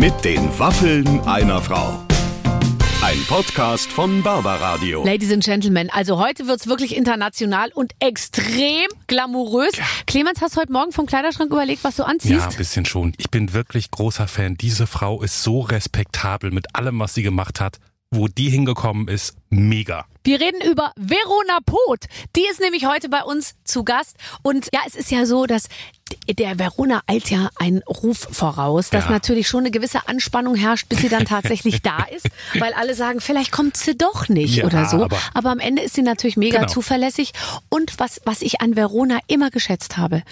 Mit den Waffeln einer Frau. Ein Podcast von Barbaradio. Ladies and Gentlemen, also heute wird's wirklich international und extrem glamourös. Clemens, hast du heute Morgen vom Kleiderschrank überlegt, was du anziehst? Ja, ein bisschen schon. Ich bin wirklich großer Fan. Diese Frau ist so respektabel mit allem, was sie gemacht hat. Wo die hingekommen ist, mega. Wir reden über Verona Poth. Die ist nämlich heute bei uns zu Gast. Und ja, es ist ja so, dass der Verona eilt ja einen Ruf voraus, dass Ja. natürlich schon eine gewisse Anspannung herrscht, bis sie dann tatsächlich da ist, weil alle sagen, vielleicht kommt sie doch nicht Ja, oder so. aber- Aber am Ende ist sie natürlich mega Genau. zuverlässig. Und was, was ich an Verona immer geschätzt habe,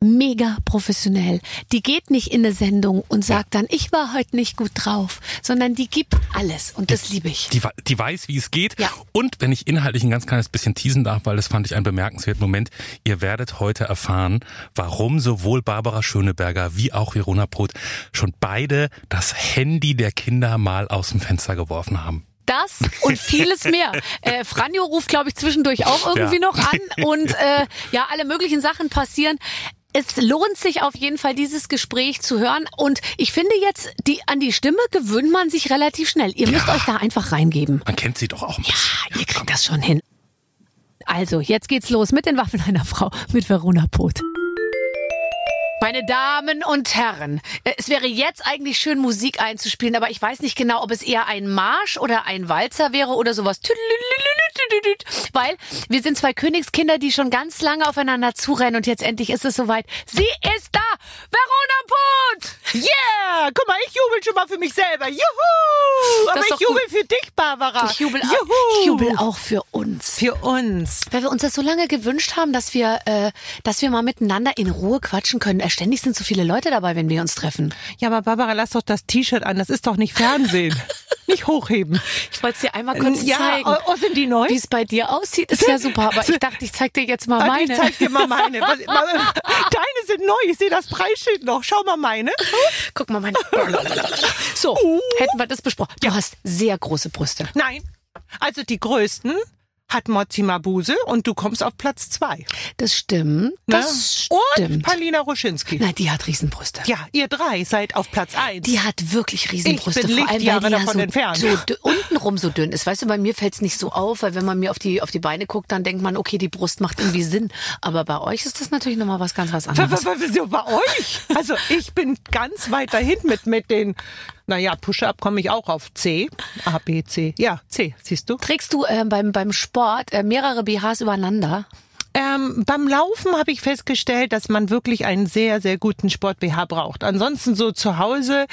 mega professionell. Die geht nicht in eine Sendung und sagt dann, ich war heute nicht gut drauf, sondern die gibt alles. Und das liebe ich. Die, die weiß, wie es geht. Ja. Und wenn ich inhaltlich ein ganz kleines bisschen teasen darf, weil das fand ich einen bemerkenswerten Moment, ihr werdet heute erfahren, warum sowohl Barbara Schöneberger wie auch Verona Poth schon beide das Handy der Kinder mal aus dem Fenster geworfen haben. Das und vieles mehr. Äh, Franjo ruft, glaube ich, zwischendurch auch irgendwie Ja. noch an und äh, ja, alle möglichen Sachen passieren. Es lohnt sich auf jeden Fall, dieses Gespräch zu hören. Und ich finde jetzt, die, an die Stimme gewöhnt man sich relativ schnell. Ihr müsst euch da einfach reingeben. Man kennt sie doch auch ein Ja, bisschen. ihr kriegt das schon hin. Also, jetzt geht's los mit den Waffen einer Frau, mit Verona Poth. Meine Damen und Herren, äh, es wäre jetzt eigentlich schön, Musik einzuspielen, aber ich weiß nicht genau, ob es eher ein Marsch oder ein Walzer wäre oder sowas. Weil wir sind zwei Königskinder, die schon ganz lange aufeinander zurennen und jetzt endlich ist es soweit. Sie ist da! Verona Poth! Yeah! Guck mal, ich jubel schon mal für mich selber. Juhu! Aber ich jubel gut. für dich, Barbara. Ich jubel, Juhu! auch, ich jubel auch für uns. Für uns. Weil wir uns das so lange gewünscht haben, dass wir, äh, dass wir mal miteinander in Ruhe quatschen können. Äh, Ständig sind so viele Leute dabei, wenn wir uns treffen. Ja, aber Barbara, lass doch das T-Shirt an. Das ist doch nicht Fernsehen. nicht hochheben. Ich wollte es dir einmal kurz ja, zeigen. oh, oh, sind die neu? Wie es bei dir aussieht, ist ja super. Aber ich dachte, ich zeig dir jetzt mal Ah, meine. Ich zeig dir mal meine. Deine sind neu. Ich sehe das Preisschild noch. Schau mal meine. Guck mal meine. So, hätten wir das besprochen. Du hast sehr große Brüste. Nein. Also die größten hat Mozi Mabuse und du kommst auf Platz zwei. Das stimmt. Das Und stimmt. Palina Ruschinski. Na, die hat Riesenbrüste. Ja, ihr drei seid auf Platz eins. Die hat wirklich Riesenbrüste. Ich bin vor allem, weil Lichtjahre die ja davon so, entfernt. so untenrum so dünn ist. Weißt du, bei mir fällt es nicht so auf, weil wenn man mir auf die, auf die Beine guckt, dann denkt man, okay, die Brust macht irgendwie Sinn. Aber bei euch ist das natürlich nochmal was ganz was anderes. bei euch? Also ich bin ganz weit dahin mit, mit den, naja, Push-Up komme ich auch auf C. A, B, C. Ja, C, siehst du. Trägst du äh, beim, beim Sport äh, mehrere BHs übereinander? Ähm, beim Laufen habe ich festgestellt, dass man wirklich einen sehr, sehr guten Sport-BH braucht. Ansonsten so zu Hause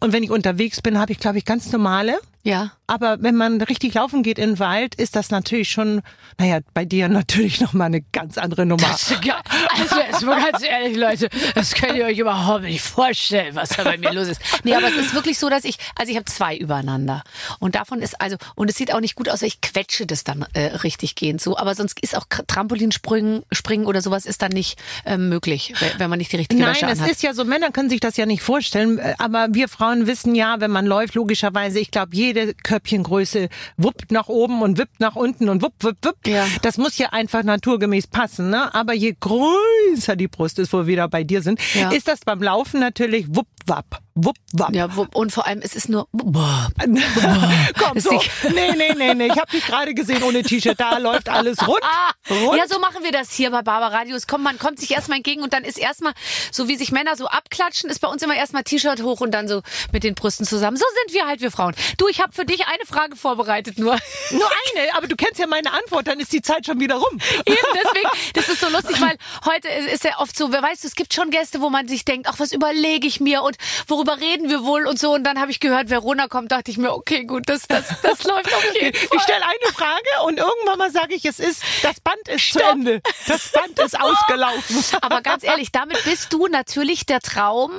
und wenn ich unterwegs bin, habe ich, glaube ich, ganz normale. Ja. Aber wenn man richtig laufen geht in den Wald, ist das natürlich schon, naja, bei dir natürlich nochmal eine ganz andere Nummer. Ja, also jetzt mal ganz ehrlich, Leute, das könnt ihr euch überhaupt nicht vorstellen, was da bei mir los ist. Nee, aber es ist wirklich so, dass ich, also ich habe zwei übereinander. Und davon ist also, und es sieht auch nicht gut aus, weil ich quetsche das dann äh, richtig gehend so. Aber sonst ist auch Trampolinspringen springen oder sowas ist dann nicht ähm, möglich, we- wenn man nicht die richtige Nein, Wäsche es anhat. ist ja so, Männer können sich das ja nicht vorstellen, äh, aber wir Frauen wissen ja, wenn man läuft, logischerweise, ich glaube, jede Körbchengröße wuppt nach oben und wippt nach unten und wupp, wupp, wupp. Ja. Das muss ja einfach naturgemäß passen, ne? Aber je größer die Brust ist, wo wir wieder bei dir sind, Ja. ist das beim Laufen natürlich wupp, wapp, wupp, wapp. ja, wo, und vor allem, es ist nur, boah, Komm, Ist so. nicht- Nee, nee, nee, nee. Ich habe dich gerade gesehen ohne T-Shirt. Da läuft alles rund. rund. Ja, so machen wir das hier bei Barbara Radio. Es kommt, man kommt sich erstmal entgegen und dann ist erstmal, so wie sich Männer so abklatschen, ist bei uns immer erstmal T-Shirt hoch und dann so mit den Brüsten zusammen. So sind wir halt, wir Frauen. Du, ich habe für dich eine Frage vorbereitet nur. Nur eine, aber du kennst ja meine Antwort, dann ist die Zeit schon wieder rum. Eben, deswegen, das ist so lustig, weil heute ist ja oft so, wer weißt du, es gibt schon Gäste, wo man sich denkt, ach, was überlege ich mir und worüber reden wir wohl und so. Und dann habe ich gehört, Verona kommt, dachte ich mir, okay, gut, das, das, das läuft auf jeden Fall. Ich stelle eine Frage und irgendwann mal sage ich, es ist, das Band ist zu Ende. Das Band ist ausgelaufen. Aber ganz ehrlich, damit bist du natürlich der Traum,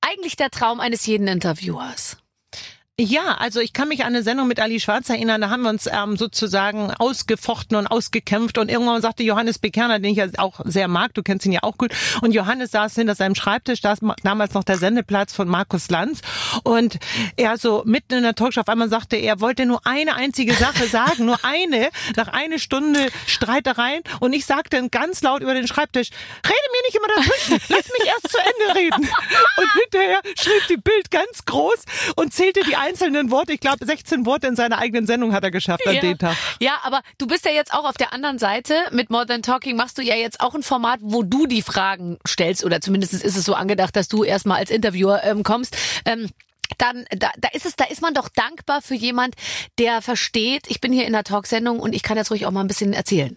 eigentlich der Traum eines jeden Interviewers. Ja, also ich kann mich an eine Sendung mit Ali Schwarz erinnern, da haben wir uns ähm, sozusagen ausgefochten und ausgekämpft und irgendwann sagte Johannes Bekerner, den ich ja auch sehr mag, du kennst ihn ja auch gut, und Johannes saß hinter seinem Schreibtisch, da ist damals noch der Sendeplatz von Markus Lanz und er so mitten in der Talkshow auf einmal sagte, er wollte nur eine einzige Sache sagen, nur eine, nach einer Stunde Streitereien und ich sagte ganz laut über den Schreibtisch, rede nicht immer dazwischen. Lass mich erst zu Ende reden. Und hinterher schrieb die Bild ganz groß und zählte die einzelnen Worte. Ich glaube, 16 Worte in seiner eigenen Sendung hat er geschafft an ja. dem Tag. Ja, aber du bist ja jetzt auch auf der anderen Seite. Mit More Than Talking machst du ja jetzt auch ein Format, wo du die Fragen stellst oder zumindest ist es so angedacht, dass du erstmal als Interviewer ähm, kommst. Ähm, dann da, da ist es, da ist man doch dankbar für jemand, der versteht, ich bin hier in der Talksendung und ich kann jetzt ruhig auch mal ein bisschen erzählen.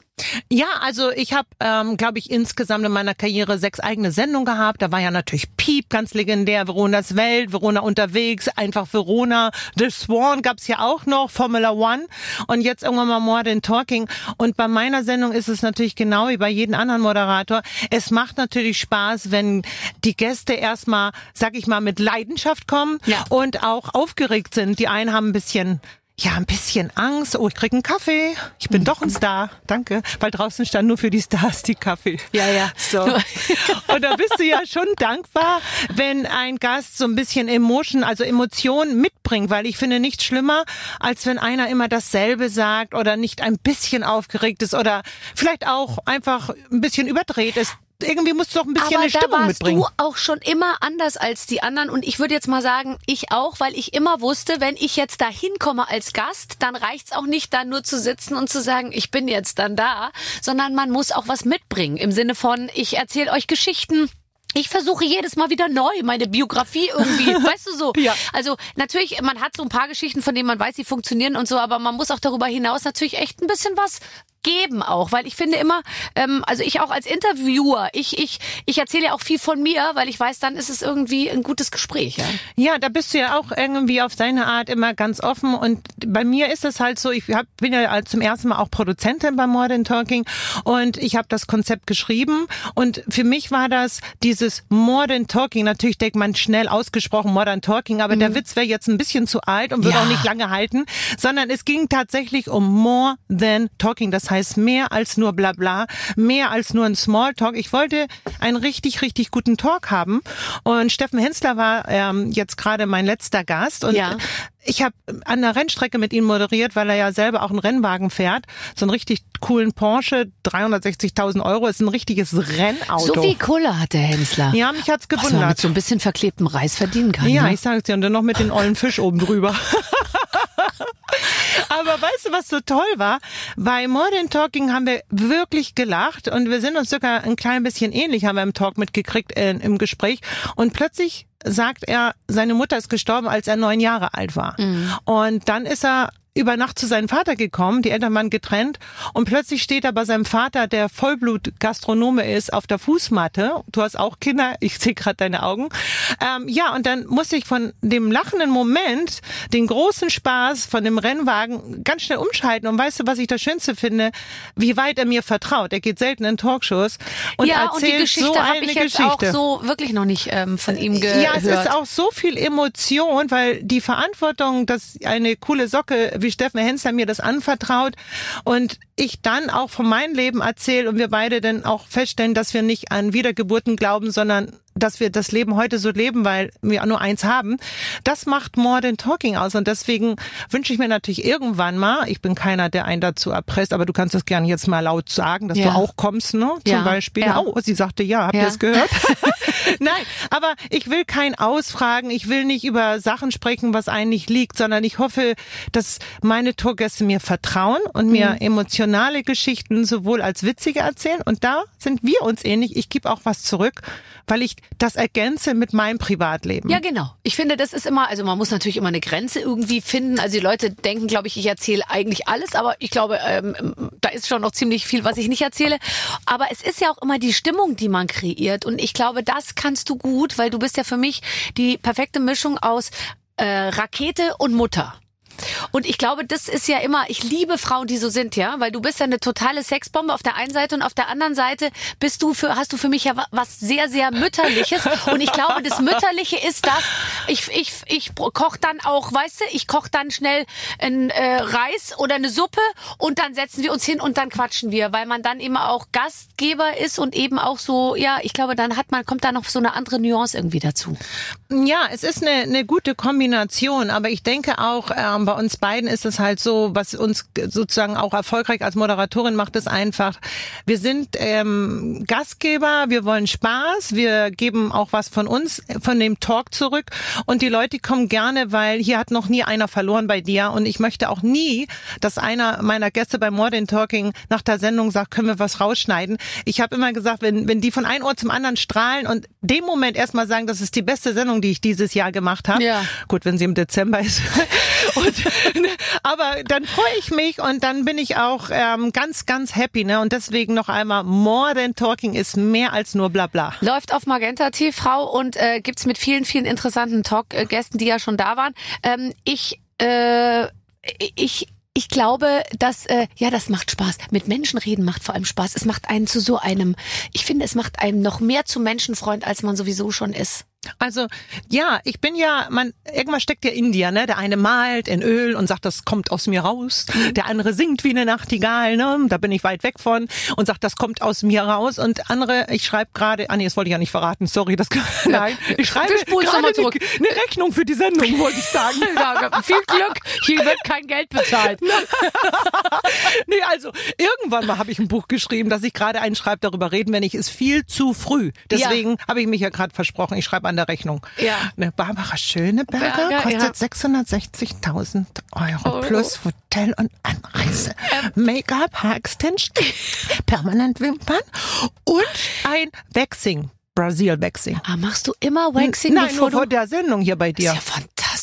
Ja, also ich habe, ähm, glaube ich, insgesamt in meiner Karriere sechs eigene Sendungen gehabt. Da war ja natürlich Piep, ganz legendär, Veronas Welt, Verona unterwegs, einfach Verona, The Swan gab's ja auch noch, Formula One und jetzt irgendwann mal More Than Talking. Und bei meiner Sendung ist es natürlich genau wie bei jedem anderen Moderator. Es macht natürlich Spaß, wenn die Gäste erstmal, sag ich mal, mit Leidenschaft kommen Ja. Und auch aufgeregt sind. Die einen haben ein bisschen ja, ein bisschen Angst. Oh, ich krieg einen Kaffee. Ich bin doch ein Star. Danke. Weil draußen stand nur für die Stars die Kaffee. Ja, ja. So. Und da bist du ja schon dankbar, wenn ein Gast so ein bisschen Emotion, also Emotionen mitbringt, weil ich finde nichts schlimmer, als wenn einer immer dasselbe sagt oder nicht ein bisschen aufgeregt ist oder vielleicht auch einfach ein bisschen überdreht ist. Irgendwie musst du doch ein bisschen Aber eine Stimmung warst mitbringen. du auch schon immer anders als die anderen und ich würde jetzt mal sagen, ich auch, weil ich immer wusste, wenn ich jetzt da hinkomme als Gast, dann reicht's auch nicht, da nur zu sitzen und zu sagen, ich bin jetzt dann da, sondern man muss auch was mitbringen im Sinne von, ich erzähle euch Geschichten. Ich versuche jedes Mal wieder neu meine Biografie irgendwie, weißt du so. Ja. Also natürlich, man hat so ein paar Geschichten, von denen man weiß, sie funktionieren und so, aber man muss auch darüber hinaus natürlich echt ein bisschen was geben auch, weil ich finde immer, ähm, also ich auch als Interviewer, ich ich ich erzähle ja auch viel von mir, weil ich weiß, dann ist es irgendwie ein gutes Gespräch. Ja? Ja, da bist du ja auch irgendwie auf deine Art immer ganz offen. Und bei mir ist es halt so, ich hab, bin ja zum ersten Mal auch Produzentin bei More Than Talking und ich habe das Konzept geschrieben. Und für mich war das dieses More Than Talking. Natürlich denkt man schnell ausgesprochen More Than Talking, aber der Witz wäre jetzt ein bisschen zu alt und würde Ja. auch nicht lange halten, sondern es ging tatsächlich um More Than Talking. Das heißt mehr als nur Blabla, mehr als nur ein Smalltalk. Ich wollte einen richtig, richtig guten Talk haben. Und Steffen Hensler war ähm, jetzt gerade mein letzter Gast. Und Ja. ich habe an der Rennstrecke mit ihm moderiert, weil er ja selber auch einen Rennwagen fährt. So einen richtig coolen Porsche, 360.000 Euro, ist ein richtiges Rennauto. So viel Kohle hat der Hensler. ja, mich hat's Was man mit gewundert. so ein bisschen verklebtem Reis verdienen kann. Ja, ne? ich sag's dir. Und dann noch mit den ollen Fisch oben drüber. Aber weißt du, was so toll war? Bei More Than Talking haben wir wirklich gelacht und wir sind uns sogar ein klein bisschen ähnlich, haben wir im Talk mitgekriegt, äh, im Gespräch. Und plötzlich sagt er, seine Mutter ist gestorben, als er neun Jahre alt war. Und dann ist er über Nacht zu seinem Vater gekommen, die Eltern waren getrennt und plötzlich steht er bei seinem Vater, der Vollblut-Gastronome ist, auf der Fußmatte. Du hast auch Kinder, ich sehe gerade deine Augen. Ähm, ja, und dann musste ich von dem lachenden Moment den großen Spaß von dem Rennwagen ganz schnell umschalten. Und weißt du, was ich das Schönste finde? Wie weit er mir vertraut. Er geht selten in Talkshows und ja, und die erzählt Geschichte so eine ich jetzt Geschichte. auch so wirklich noch nicht ähm, von ihm gehört. Ja, es ist auch so viel Emotion, weil die Verantwortung, dass eine coole Socke wie Steffen Hensler mir das anvertraut und ich dann auch von meinem Leben erzähle und wir beide dann auch feststellen, dass wir nicht an Wiedergeburten glauben, sondern dass wir das Leben heute so leben, weil wir nur eins haben. Das macht More Than Talking aus und deswegen wünsche ich mir natürlich irgendwann mal, ich bin keiner, der einen dazu erpresst, aber du kannst das gerne jetzt mal laut sagen, dass Ja. du auch kommst, ne? Zum Ja, Beispiel. ja. Oh, sie sagte ja, habt ihr es gehört? Nein, aber ich will kein Ausfragen, ich will nicht über Sachen sprechen, was eigentlich liegt, sondern ich hoffe, dass meine Tourgäste mir vertrauen und mir Mhm. emotionale Geschichten sowohl als witzige erzählen. Und da sind wir uns ähnlich. Ich gebe auch was zurück, weil ich das ergänze mit meinem Privatleben. Ja, genau. Ich finde, das ist immer, also man muss natürlich immer eine Grenze irgendwie finden. Also die Leute denken, glaube ich, ich erzähle eigentlich alles, aber ich glaube, ähm, da ist schon noch ziemlich viel, was ich nicht erzähle. Aber es ist ja auch immer die Stimmung, die man kreiert. Und ich glaube, das kannst du gut, weil du bist ja für mich die perfekte Mischung aus äh, Rakete und Mutter. Und ich glaube, das ist ja immer, ich liebe Frauen, die so sind, ja, weil du bist ja eine totale Sexbombe auf der einen Seite und auf der anderen Seite bist du für, hast du für mich ja wa- was sehr, sehr mütterliches. Und ich glaube, das Mütterliche ist das, ich, ich, ich koche dann auch, weißt du, ich koche dann schnell ein äh, Reis oder eine Suppe und dann setzen wir uns hin und dann quatschen wir, weil man dann immer auch Gastgeber ist und eben auch so, ja, ich glaube, dann hat man, kommt da noch so eine andere Nuance irgendwie dazu. Ja, es ist eine, eine gute Kombination, aber ich denke auch, ähm, bei uns beiden ist es halt so, was uns sozusagen auch erfolgreich als Moderatorin macht, ist einfach, wir sind ähm, Gastgeber, wir wollen Spaß, wir geben auch was von uns, von dem Talk zurück und die Leute kommen gerne, weil hier hat noch nie einer verloren bei dir und ich möchte auch nie, dass einer meiner Gäste bei More Than Talking nach der Sendung sagt, können wir was rausschneiden. Ich habe immer gesagt, wenn, wenn die von einem Ohr zum anderen strahlen und dem Moment erstmal sagen, das ist die beste Sendung, die ich dieses Jahr gemacht habe. Ja. Gut, wenn sie im Dezember ist. und, aber dann freue ich mich und dann bin ich auch ähm, ganz, ganz happy. Ne? Und deswegen noch einmal, More Than Talking ist mehr als nur Blabla. Läuft auf Magenta TV und äh, gibt's mit vielen, vielen interessanten Talk-Gästen, die ja schon da waren. Ähm, ich, äh, ich ich glaube, dass äh, ja, das macht Spaß. Mit Menschen reden macht vor allem Spaß. Es macht einen zu so einem. Ich finde, es macht einen noch mehr zu Menschenfreund, als man sowieso schon ist. Also ja, ich bin ja, man irgendwas steckt ja in dir, ne? Der eine malt in Öl und sagt, das kommt aus mir raus. Mhm. Der andere singt wie eine Nachtigall, ne? Da bin ich weit weg von und sagt, das kommt aus mir raus. Und andere, ich schreibe gerade, ah nee, das wollte ich ja nicht verraten, sorry, das nein, ich schreibe gerade zurück. eine, Rechnung für die Sendung, wollte ich sagen. Ja, viel Glück. Hier wird kein Geld bezahlt. nee, also irgendwann mal habe ich ein Buch geschrieben, dass ich gerade einen schreibe, darüber reden, wenn ich ist viel zu früh. Deswegen habe ich mich ja gerade versprochen, ich schreibe an der Rechnung. Ja. Eine Barbara Schöneberger Berger, kostet ja. 660.000 Euro Euro. plus Hotel und Anreise. Ähm. Make-up, Haarextension, permanent Wimpern und ein Waxing. Brazil Waxing. Ah, machst du immer Waxing, Nein, bevor nur vor der Sendung hier bei Das dir. ist ja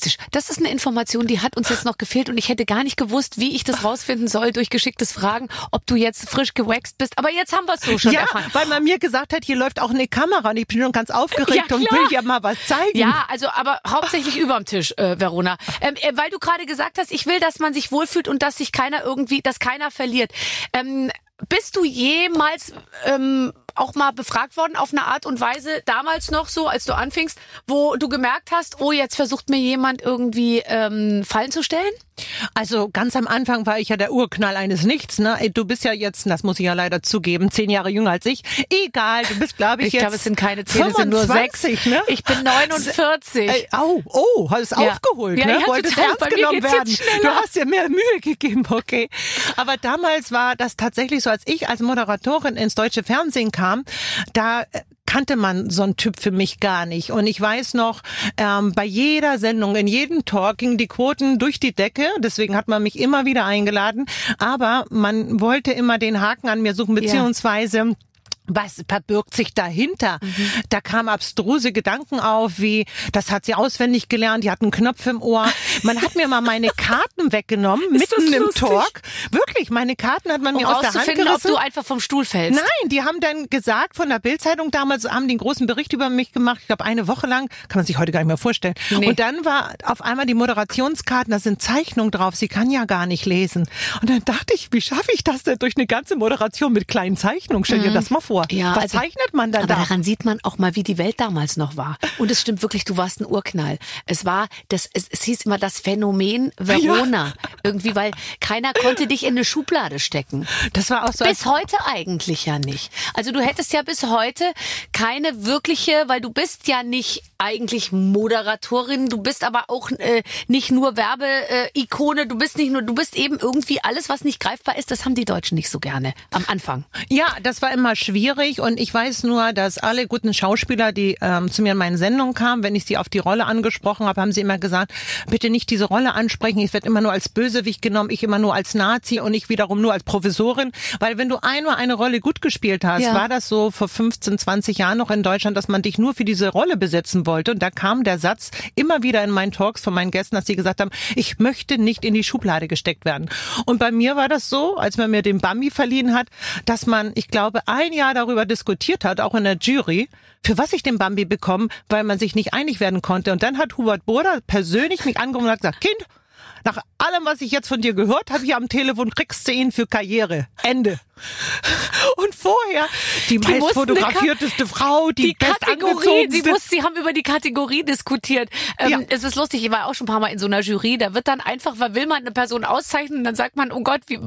fantastisch. Das ist eine Information, die hat uns jetzt noch gefehlt und ich hätte gar nicht gewusst, wie ich das rausfinden soll durch geschicktes Fragen, ob du jetzt frisch gewaxt bist. Aber jetzt haben wir es so schon ja, erfahren. weil man mir gesagt hat, hier läuft auch eine Kamera und ich bin schon ganz aufgeregt Ja, und will ja mal was zeigen. Ja, also aber hauptsächlich überm Tisch, äh, Verona. Ähm, äh, weil du gerade gesagt hast, ich will, dass man sich wohlfühlt und dass sich keiner irgendwie, dass keiner verliert. Ähm, bist du jemals ähm, auch mal befragt worden auf eine Art und Weise, damals noch so, als du anfingst, wo du gemerkt hast, oh, jetzt versucht mir jemand irgendwie ähm, Fallen zu stellen? Also ganz am Anfang war ich ja der Urknall eines Nichts. Ne? Du bist ja jetzt, das muss ich ja leider zugeben, zehn Jahre jünger als ich. Egal, du bist, glaube ich, Ich jetzt glaube, es sind keine zehn, es sind nur sechs. 25, Ne? Ich bin 49. Ey, au, oh, hast es Ja. aufgeholt, Ja, ne? ja, Wolltest ernst Bei genommen werden. Du hast dir mehr Mühe gegeben, okay. Aber damals war das tatsächlich so, als ich als Moderatorin ins deutsche Fernsehen kam, da äh, kannte man so einen Typ für mich gar nicht. Und ich weiß noch, ähm, bei jeder Sendung, in jedem Talk gingen die Quoten durch die Decke. Deswegen hat man mich immer wieder eingeladen. Aber man wollte immer den Haken an mir suchen, beziehungsweise was verbirgt sich dahinter? Da kamen abstruse Gedanken auf, wie, das hat sie auswendig gelernt, die hat einen Knopf im Ohr. Man hat mir mal meine Karten weggenommen, mitten im? Talk. Wirklich, meine Karten hat man um mir aus der Hand rauszufinden, ob gerissen. du einfach vom Stuhl fällst. Nein, die haben dann gesagt von der Bildzeitung damals, haben die einen großen Bericht über mich gemacht, ich glaube eine Woche lang, kann man sich heute gar nicht mehr vorstellen. Nee. Und dann war auf einmal die Moderationskarten, da sind Zeichnungen drauf, sie kann ja gar nicht lesen. Und dann dachte ich, wie schaffe ich das denn durch eine ganze Moderation mit kleinen Zeichnungen? Stell dir das mal vor. Mhm. Ja, Was also- zeichnet man dann Aber da? daran sieht man auch mal, wie die Welt damals noch war. Und es stimmt wirklich, du warst ein Urknall. Es war, das, es, es hieß immer das Phänomen Verona. Irgendwie, weil keiner konnte dich in eine Schublade stecken. Das war auch so. Bis heute eigentlich ja nicht. Also du hättest ja bis heute keine wirkliche, weil du bist ja nicht eigentlich Moderatorin, du bist aber auch äh, nicht nur Werbeikone, du bist nicht nur, du bist eben irgendwie alles, was nicht greifbar ist, das haben die Deutschen nicht so gerne am Anfang. Ja, das war immer schwierig und ich weiß nur, dass alle guten Schauspieler, die ähm, zu mir in meinen Sendungen kamen, wenn ich sie auf die Rolle angesprochen habe, haben sie immer gesagt, bitte nicht diese Rolle ansprechen, ich werde immer nur als Bösewicht genommen, ich immer nur als Nazi und ich wiederum nur als Professorin, weil wenn du einmal eine Rolle gut gespielt hast, Ja. war das so vor 15, 20 Jahren noch in Deutschland, dass man dich nur für diese Rolle besetzen wollte und da kam der Satz immer wieder in meinen Talks von meinen Gästen, dass sie gesagt haben, ich möchte nicht in die Schublade gesteckt werden. Und bei mir war das so, als man mir den Bambi verliehen hat, dass man, ich glaube, ein Jahr darüber diskutiert hat, auch in der Jury, für was ich den Bambi bekomme, weil man sich nicht einig werden konnte. Und dann hat Hubert Burda persönlich mich angerufen und hat gesagt, Kind, nach allem, was ich jetzt von dir gehört habe, ich am Telefon kriegst du ihn für Karriere. Ende. Und vorher die, Die meist fotografierteste Frau, die, die Kategorie, sie, muss, sie haben über die Kategorie diskutiert. Ähm, Ja. Es ist lustig, ich war auch schon ein paar Mal in so einer Jury, da wird dann einfach, weil will man eine Person auszeichnen, dann sagt man, oh Gott, wie,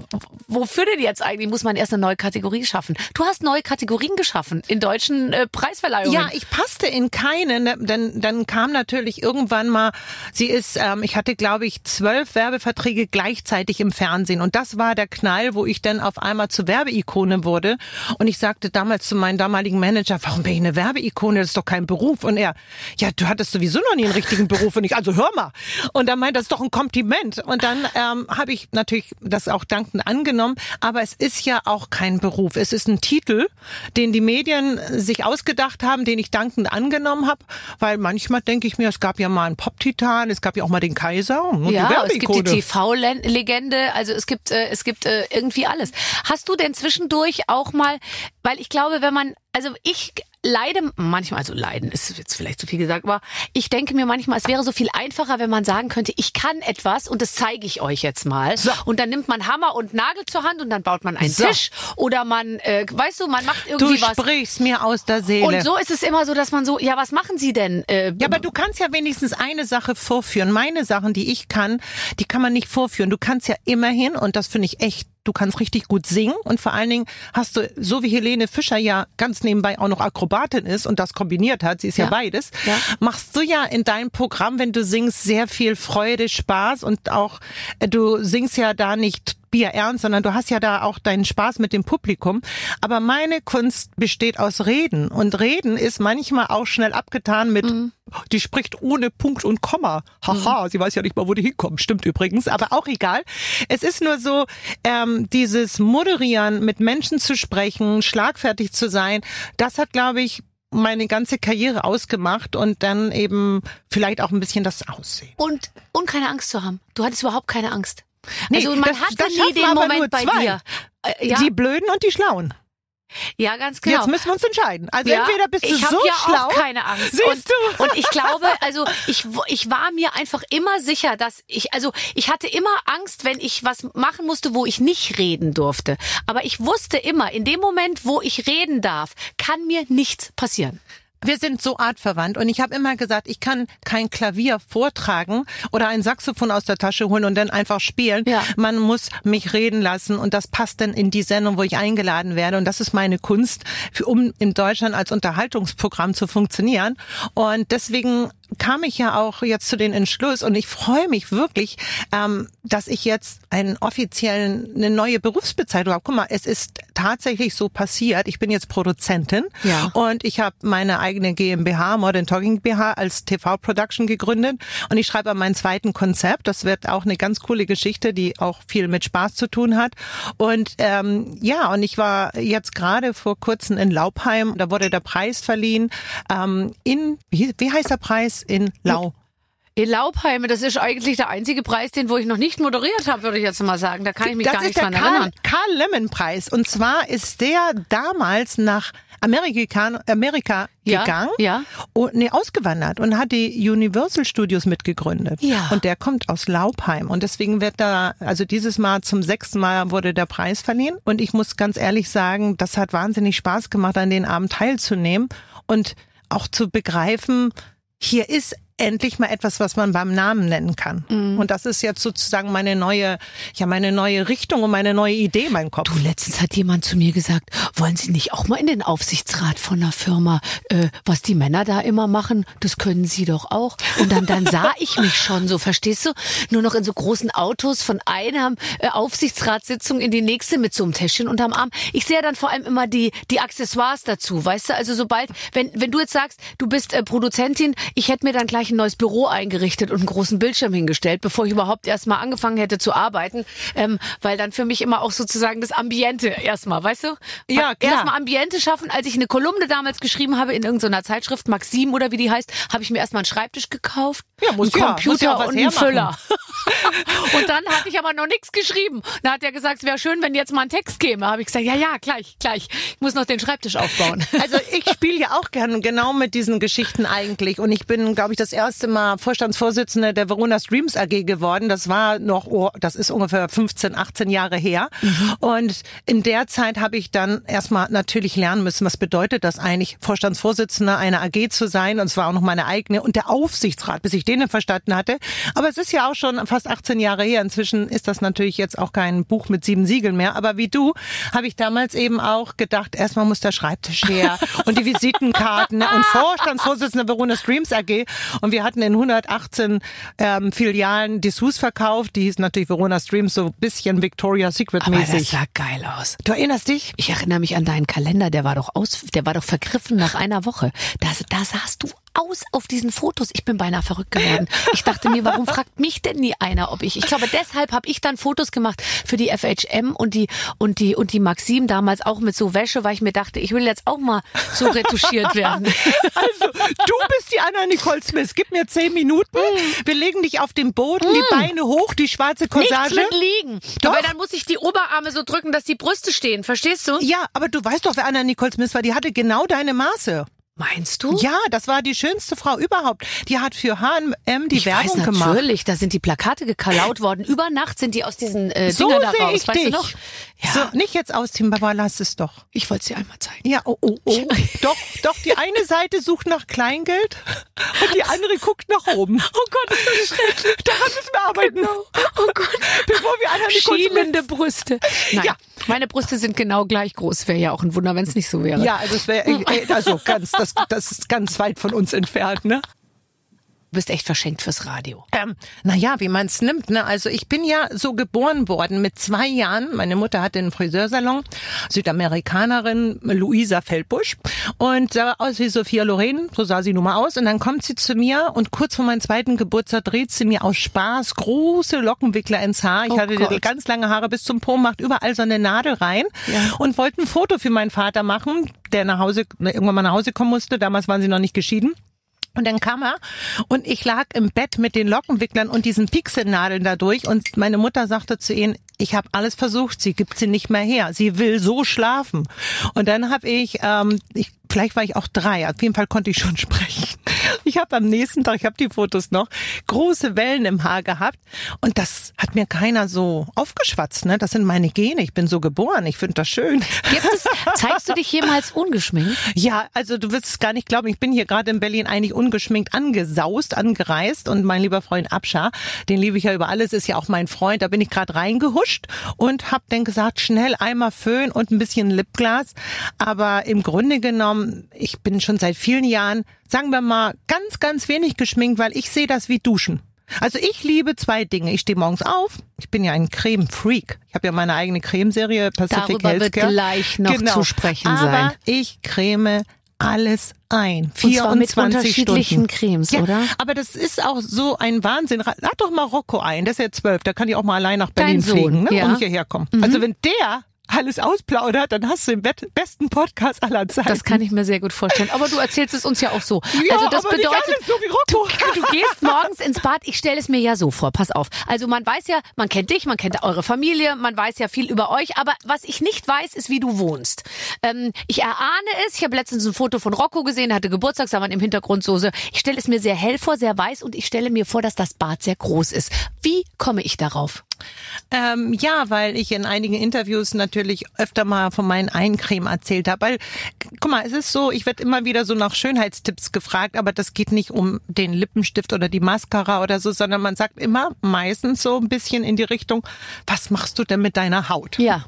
wofür denn jetzt eigentlich? Muss man erst eine neue Kategorie schaffen. Du hast neue Kategorien geschaffen in deutschen äh, Preisverleihungen. Ja, ich passte in keine, ne, denn dann kam natürlich irgendwann mal, sie ist, ähm, ich hatte glaube ich zwölf Werbeverträge gleichzeitig im Fernsehen und das war der Knall, wo ich dann auf einmal zur Werbeikone wurde. Und ich sagte damals zu meinem damaligen Manager, warum bin ich eine Werbeikone, das ist doch kein Beruf. Und er, ja, du hattest sowieso noch nie einen richtigen Beruf. Und ich, also hör mal. Und er meint, das ist doch ein Kompliment. Und dann ähm, habe ich natürlich das auch dankend angenommen, aber es ist ja auch kein Beruf, es ist ein Titel, den die Medien sich ausgedacht haben, den ich dankend angenommen habe, weil manchmal denke ich mir, es gab ja mal einen Pop-Titan, es gab ja auch mal den Kaiser und Ja, es gibt die. TV-Legende, also es gibt äh, es gibt äh, irgendwie alles. Hast du denn zwischendurch auch mal, weil ich glaube, wenn man, also ich leide manchmal, also leiden ist jetzt vielleicht zu viel gesagt, aber ich denke mir manchmal, es wäre so viel einfacher, wenn man sagen könnte, ich kann etwas und das zeige ich euch jetzt mal. So. Und dann nimmt man Hammer und Nagel zur Hand und dann baut man einen So. Tisch oder man, äh, weißt du, man macht Du irgendwie was. sprichst mir aus der Seele. Und so ist es immer so, dass man so, ja, was machen Sie denn? Äh, Ja, aber du kannst ja wenigstens eine Sache vorführen. Meine Sachen, die ich kann, die kann man nicht vorführen. Du kannst ja immerhin, und das finde ich echt, du kannst richtig gut singen und vor allen Dingen hast du, so wie Helene Fischer ja ganz nebenbei auch noch Akrobatin ist und das kombiniert hat, sie ist ja, Ja. beides, Ja. machst du ja in deinem Programm, wenn du singst, sehr viel Freude, Spaß und auch, äh, du singst ja da nicht Bier ernst, sondern du hast ja da auch deinen Spaß mit dem Publikum. Aber meine Kunst besteht aus Reden. Und Reden ist manchmal auch schnell abgetan mit, die spricht ohne Punkt und Komma. Haha, sie weiß ja nicht mal, wo die hinkommt. Stimmt übrigens, aber auch egal. Es ist nur so, ähm, dieses Moderieren, mit Menschen zu sprechen, schlagfertig zu sein, das hat, glaube ich, meine ganze Karriere ausgemacht und dann eben vielleicht auch ein bisschen das Aussehen. und, und keine Angst zu haben. Du hattest überhaupt keine Angst. Nee, also man das- hatte das nie den Moment bei dir. Äh, ja, Die Blöden und die Schlauen. ja, ganz genau. Jetzt müssen wir uns entscheiden. Also Ja, entweder bist du ich so ja schlau. auch keine Angst. Siehst und, du? und ich glaube, also ich, ich war mir einfach immer sicher, dass ich, also ich hatte immer Angst, wenn ich was machen musste, wo ich nicht reden durfte. Aber ich wusste immer, in dem Moment, wo ich reden darf, kann mir nichts passieren. Wir sind so artverwandt und ich habe immer gesagt, ich kann kein Klavier vortragen oder ein Saxophon aus der Tasche holen und dann einfach spielen. Ja. Man muss mich reden lassen und das passt dann in die Sendung, wo ich eingeladen werde und das ist meine Kunst, um in Deutschland als Unterhaltungsprogramm zu funktionieren. Und deswegen kam ich ja auch jetzt zu den Entschluss und ich freue mich wirklich, ähm, dass ich jetzt einen offiziellen, eine neue Berufsbezeichnung habe. Guck mal, es ist tatsächlich so passiert. Ich bin jetzt Produzentin Ja. und ich habe meine eigene GmbH, Modern Talking BH, als TV-Production gegründet und ich schreibe an meinem zweiten Konzept. Das wird auch eine ganz coole Geschichte, die auch viel mit Spaß zu tun hat. Und ähm, ja, und ich war jetzt gerade vor kurzem in Laubheim, da wurde der Preis verliehen ähm, in, wie, wie heißt der Preis? In Lau. In Laubheime, das ist eigentlich der einzige Preis, den wo ich noch nicht moderiert habe, würde ich jetzt mal sagen. Da kann ich mich das gar nicht dran Karl, erinnern. Karl Lemon Preis. Und zwar ist der damals nach Amerika, Amerika Ja, gegangen ja. und nee, ausgewandert und hat die Universal Studios mitgegründet. Ja. Und der kommt aus Laubheim. Und deswegen wird da, also dieses Mal zum sechsten Mal wurde der Preis verliehen. Und ich muss ganz ehrlich sagen, das hat wahnsinnig Spaß gemacht, an den Abend teilzunehmen und auch zu begreifen, hier ist endlich mal etwas, was man beim Namen nennen kann. Mhm. Und das ist jetzt sozusagen meine neue, ja, meine neue Richtung und meine neue Idee, mein Kopf. Du, letztens hat jemand zu mir gesagt, wollen Sie nicht auch mal in den Aufsichtsrat von einer Firma, äh, was die Männer da immer machen, das können Sie doch auch. Und dann, dann sah ich mich schon so, verstehst du? Nur noch in so großen Autos von einer äh, Aufsichtsratssitzung in die nächste mit so einem Täschchen unterm Arm. Ich sehe dann vor allem immer die, die Accessoires dazu, weißt du? Also sobald, wenn, wenn du jetzt sagst, du bist äh, Produzentin, ich hätte mir dann gleich ein neues Büro eingerichtet und einen großen Bildschirm hingestellt, bevor ich überhaupt erst mal angefangen hätte zu arbeiten, ähm, weil dann für mich immer auch sozusagen das Ambiente erstmal, weißt du? Ja, klar. Erstmal Ambiente schaffen. Als ich eine Kolumne damals geschrieben habe in irgendeiner Zeitschrift, Maxim oder wie die heißt, habe ich mir erstmal einen Schreibtisch gekauft, Ja, muss einen ja, Computer ja und einen. Füller. Und dann hatte ich aber noch nichts geschrieben. Da hat er gesagt, es wäre schön, wenn jetzt mal ein Text käme. Habe ich gesagt, ja, ja, gleich, gleich. Ich muss noch den Schreibtisch aufbauen. Also ich spiele ja auch gern genau mit diesen Geschichten eigentlich. Und ich bin, glaube ich, das erste Mal Vorstandsvorsitzende der Verona Streams AG geworden. Das war noch, oh, das ist ungefähr 15, 18 Jahre her. Mhm. Und in der Zeit habe ich dann erstmal natürlich lernen müssen, was bedeutet das eigentlich, Vorstandsvorsitzender einer AG zu sein. Und zwar auch noch meine eigene. Und der Aufsichtsrat, bis ich den verstanden hatte. Aber es ist ja auch schon fast 18 Jahre her. Inzwischen ist das natürlich jetzt auch kein Buch mit sieben Siegeln mehr. Aber wie du habe ich damals eben auch gedacht, erstmal muss der Schreibtisch her und die Visitenkarten ne? und Vorstandsvorsitzender Verona Streams AG. Und wir hatten in 118 ähm, Filialen Dessous verkauft. Die hieß natürlich Verona Streams, so bisschen Victoria's Secret mäßig. Aber das sah geil aus. Du erinnerst dich? Ich erinnere mich an deinen Kalender, der war doch aus, der war doch vergriffen nach einer Woche. Da, da sahst du aus auf diesen Fotos. Ich bin beinahe verrückt geworden. Ich dachte mir, warum fragt mich denn nie einer, ob ich? Ich glaube, deshalb habe ich dann Fotos gemacht für die FHM und die und die und die Maxim damals auch mit so Wäsche, weil ich mir dachte, ich will jetzt auch mal so retuschiert werden. Also, du bist die Anna Nicole Smith. Gib mir zehn Minuten. Wir legen dich auf den Boden, die mm. Beine hoch, die schwarze Corsage. Nichts mit liegen. Doch. Weil dann muss ich die Oberarme so drücken, dass die Brüste stehen. Verstehst du? Ja, aber du weißt doch, wer Anna Nicole Smith war. Die hatte genau deine Maße. Meinst du? Ja, das war die schönste Frau überhaupt. Die hat für H&M die ich Werbung weiß, gemacht. Natürlich, da sind die Plakate gekalaut worden. Über Nacht sind die aus diesen äh, so Dinger da sehe raus. ich weißt dich. du noch? Ja. So, nicht jetzt ausziehen, aber lass es doch. Ich wollte sie einmal zeigen. Ja, oh, oh, oh. doch, doch, die eine Seite sucht nach Kleingeld und die andere guckt nach oben. Oh Gott, ist das schrecklich. Daran müssen wir arbeiten. Genau. Oh Gott. Bevor wir einer Schielende Brüste. Nein, ja. Meine Brüste sind genau gleich groß. Wäre ja auch ein Wunder, wenn es nicht so wäre. Ja, also es wäre, also ganz, das, das ist ganz weit von uns entfernt, ne? Du bist echt verschenkt fürs Radio. Ähm, naja, wie man es nimmt. Ne? Also ich bin ja so geboren worden mit zwei Jahren. Meine Mutter hatte einen Friseursalon, Südamerikanerin Luisa Feldbusch und sah aus wie Sophia Loren, so sah sie nun mal aus. Und dann kommt sie zu mir und kurz vor meinem zweiten Geburtstag dreht sie mir aus Spaß große Lockenwickler ins Haar. Ich Oh hatte Gott. ganz lange Haare bis zum Po, macht überall so eine Nadel rein Ja. und wollte ein Foto für meinen Vater machen, der nach Hause, irgendwann mal nach Hause kommen musste. Damals waren sie noch nicht geschieden. Und dann kam er und ich lag im Bett mit den Lockenwicklern und diesen Pixelnadeln dadurch und meine Mutter sagte zu ihnen, ich habe alles versucht, sie gibt sie nicht mehr her. Sie will so schlafen. Und dann habe ich, ähm, ich, vielleicht war ich auch drei, auf jeden Fall konnte ich schon sprechen. Ich habe am nächsten Tag, ich habe die Fotos noch, große Wellen im Haar gehabt und das hat mir keiner so aufgeschwatzt. Ne? Das sind meine Gene, ich bin so geboren, ich finde das schön. Gibt es, zeigst du dich jemals ungeschminkt? Ja, also du wirst es gar nicht glauben. Ich bin hier gerade in Berlin eigentlich ungeschminkt angesaust, angereist und mein lieber Freund Abscha, den liebe ich ja über alles, ist ja auch mein Freund. Da bin ich gerade reingehuscht und hab dann gesagt, schnell einmal Föhn und ein bisschen Lipglas. Aber im Grunde genommen, ich bin schon seit vielen Jahren, sagen wir mal, ganz, ganz wenig geschminkt, weil ich sehe das wie Duschen. Also ich liebe zwei Dinge. Ich stehe morgens auf. Ich bin ja ein Creme-Freak. Ich habe ja meine eigene Cremeserie Pacific Darüber wird Healthcare. gleich noch genau. zu sprechen Aber sein. ich creme alles ein. Und zwar mit 24 unterschiedlichen Stunden. Cremes, ja, oder? Aber das ist auch so ein Wahnsinn. Lad doch mal Rocco ein, der ist ja zwölf, da kann ich auch mal allein nach Berlin Sohn, fliegen ne? ja. Mhm. und hierher kommen. Also wenn der alles ausplaudert, dann hast du den besten Podcast aller Zeiten. Das kann ich mir sehr gut vorstellen. Aber du erzählst es uns ja auch so. ja, also das bedeutet, so wie Rocco. Du gehst morgens ins Bad. Ich stelle es mir ja so vor. Pass auf. Also man weiß ja, man kennt dich, man kennt eure Familie, man weiß ja viel über euch. Aber was ich nicht weiß, ist, wie du wohnst. Ähm, ich erahne es. Ich habe letztens ein Foto von Rocco gesehen. Hatte Geburtstag, sah man im Hintergrund so. Ich stelle es mir sehr hell vor, sehr weiß und ich stelle mir vor, dass das Bad sehr groß ist. Wie komme ich darauf? Ähm, ja, weil ich in einigen Interviews natürlich öfter mal von meinen Eincreme erzählt habe. Weil, guck mal, es ist so, ich werde immer wieder so nach Schönheitstipps gefragt, aber das geht nicht um den Lippenstift oder die Mascara oder so, sondern man sagt immer meistens so ein bisschen in die Richtung, was machst du denn mit deiner Haut? Ja.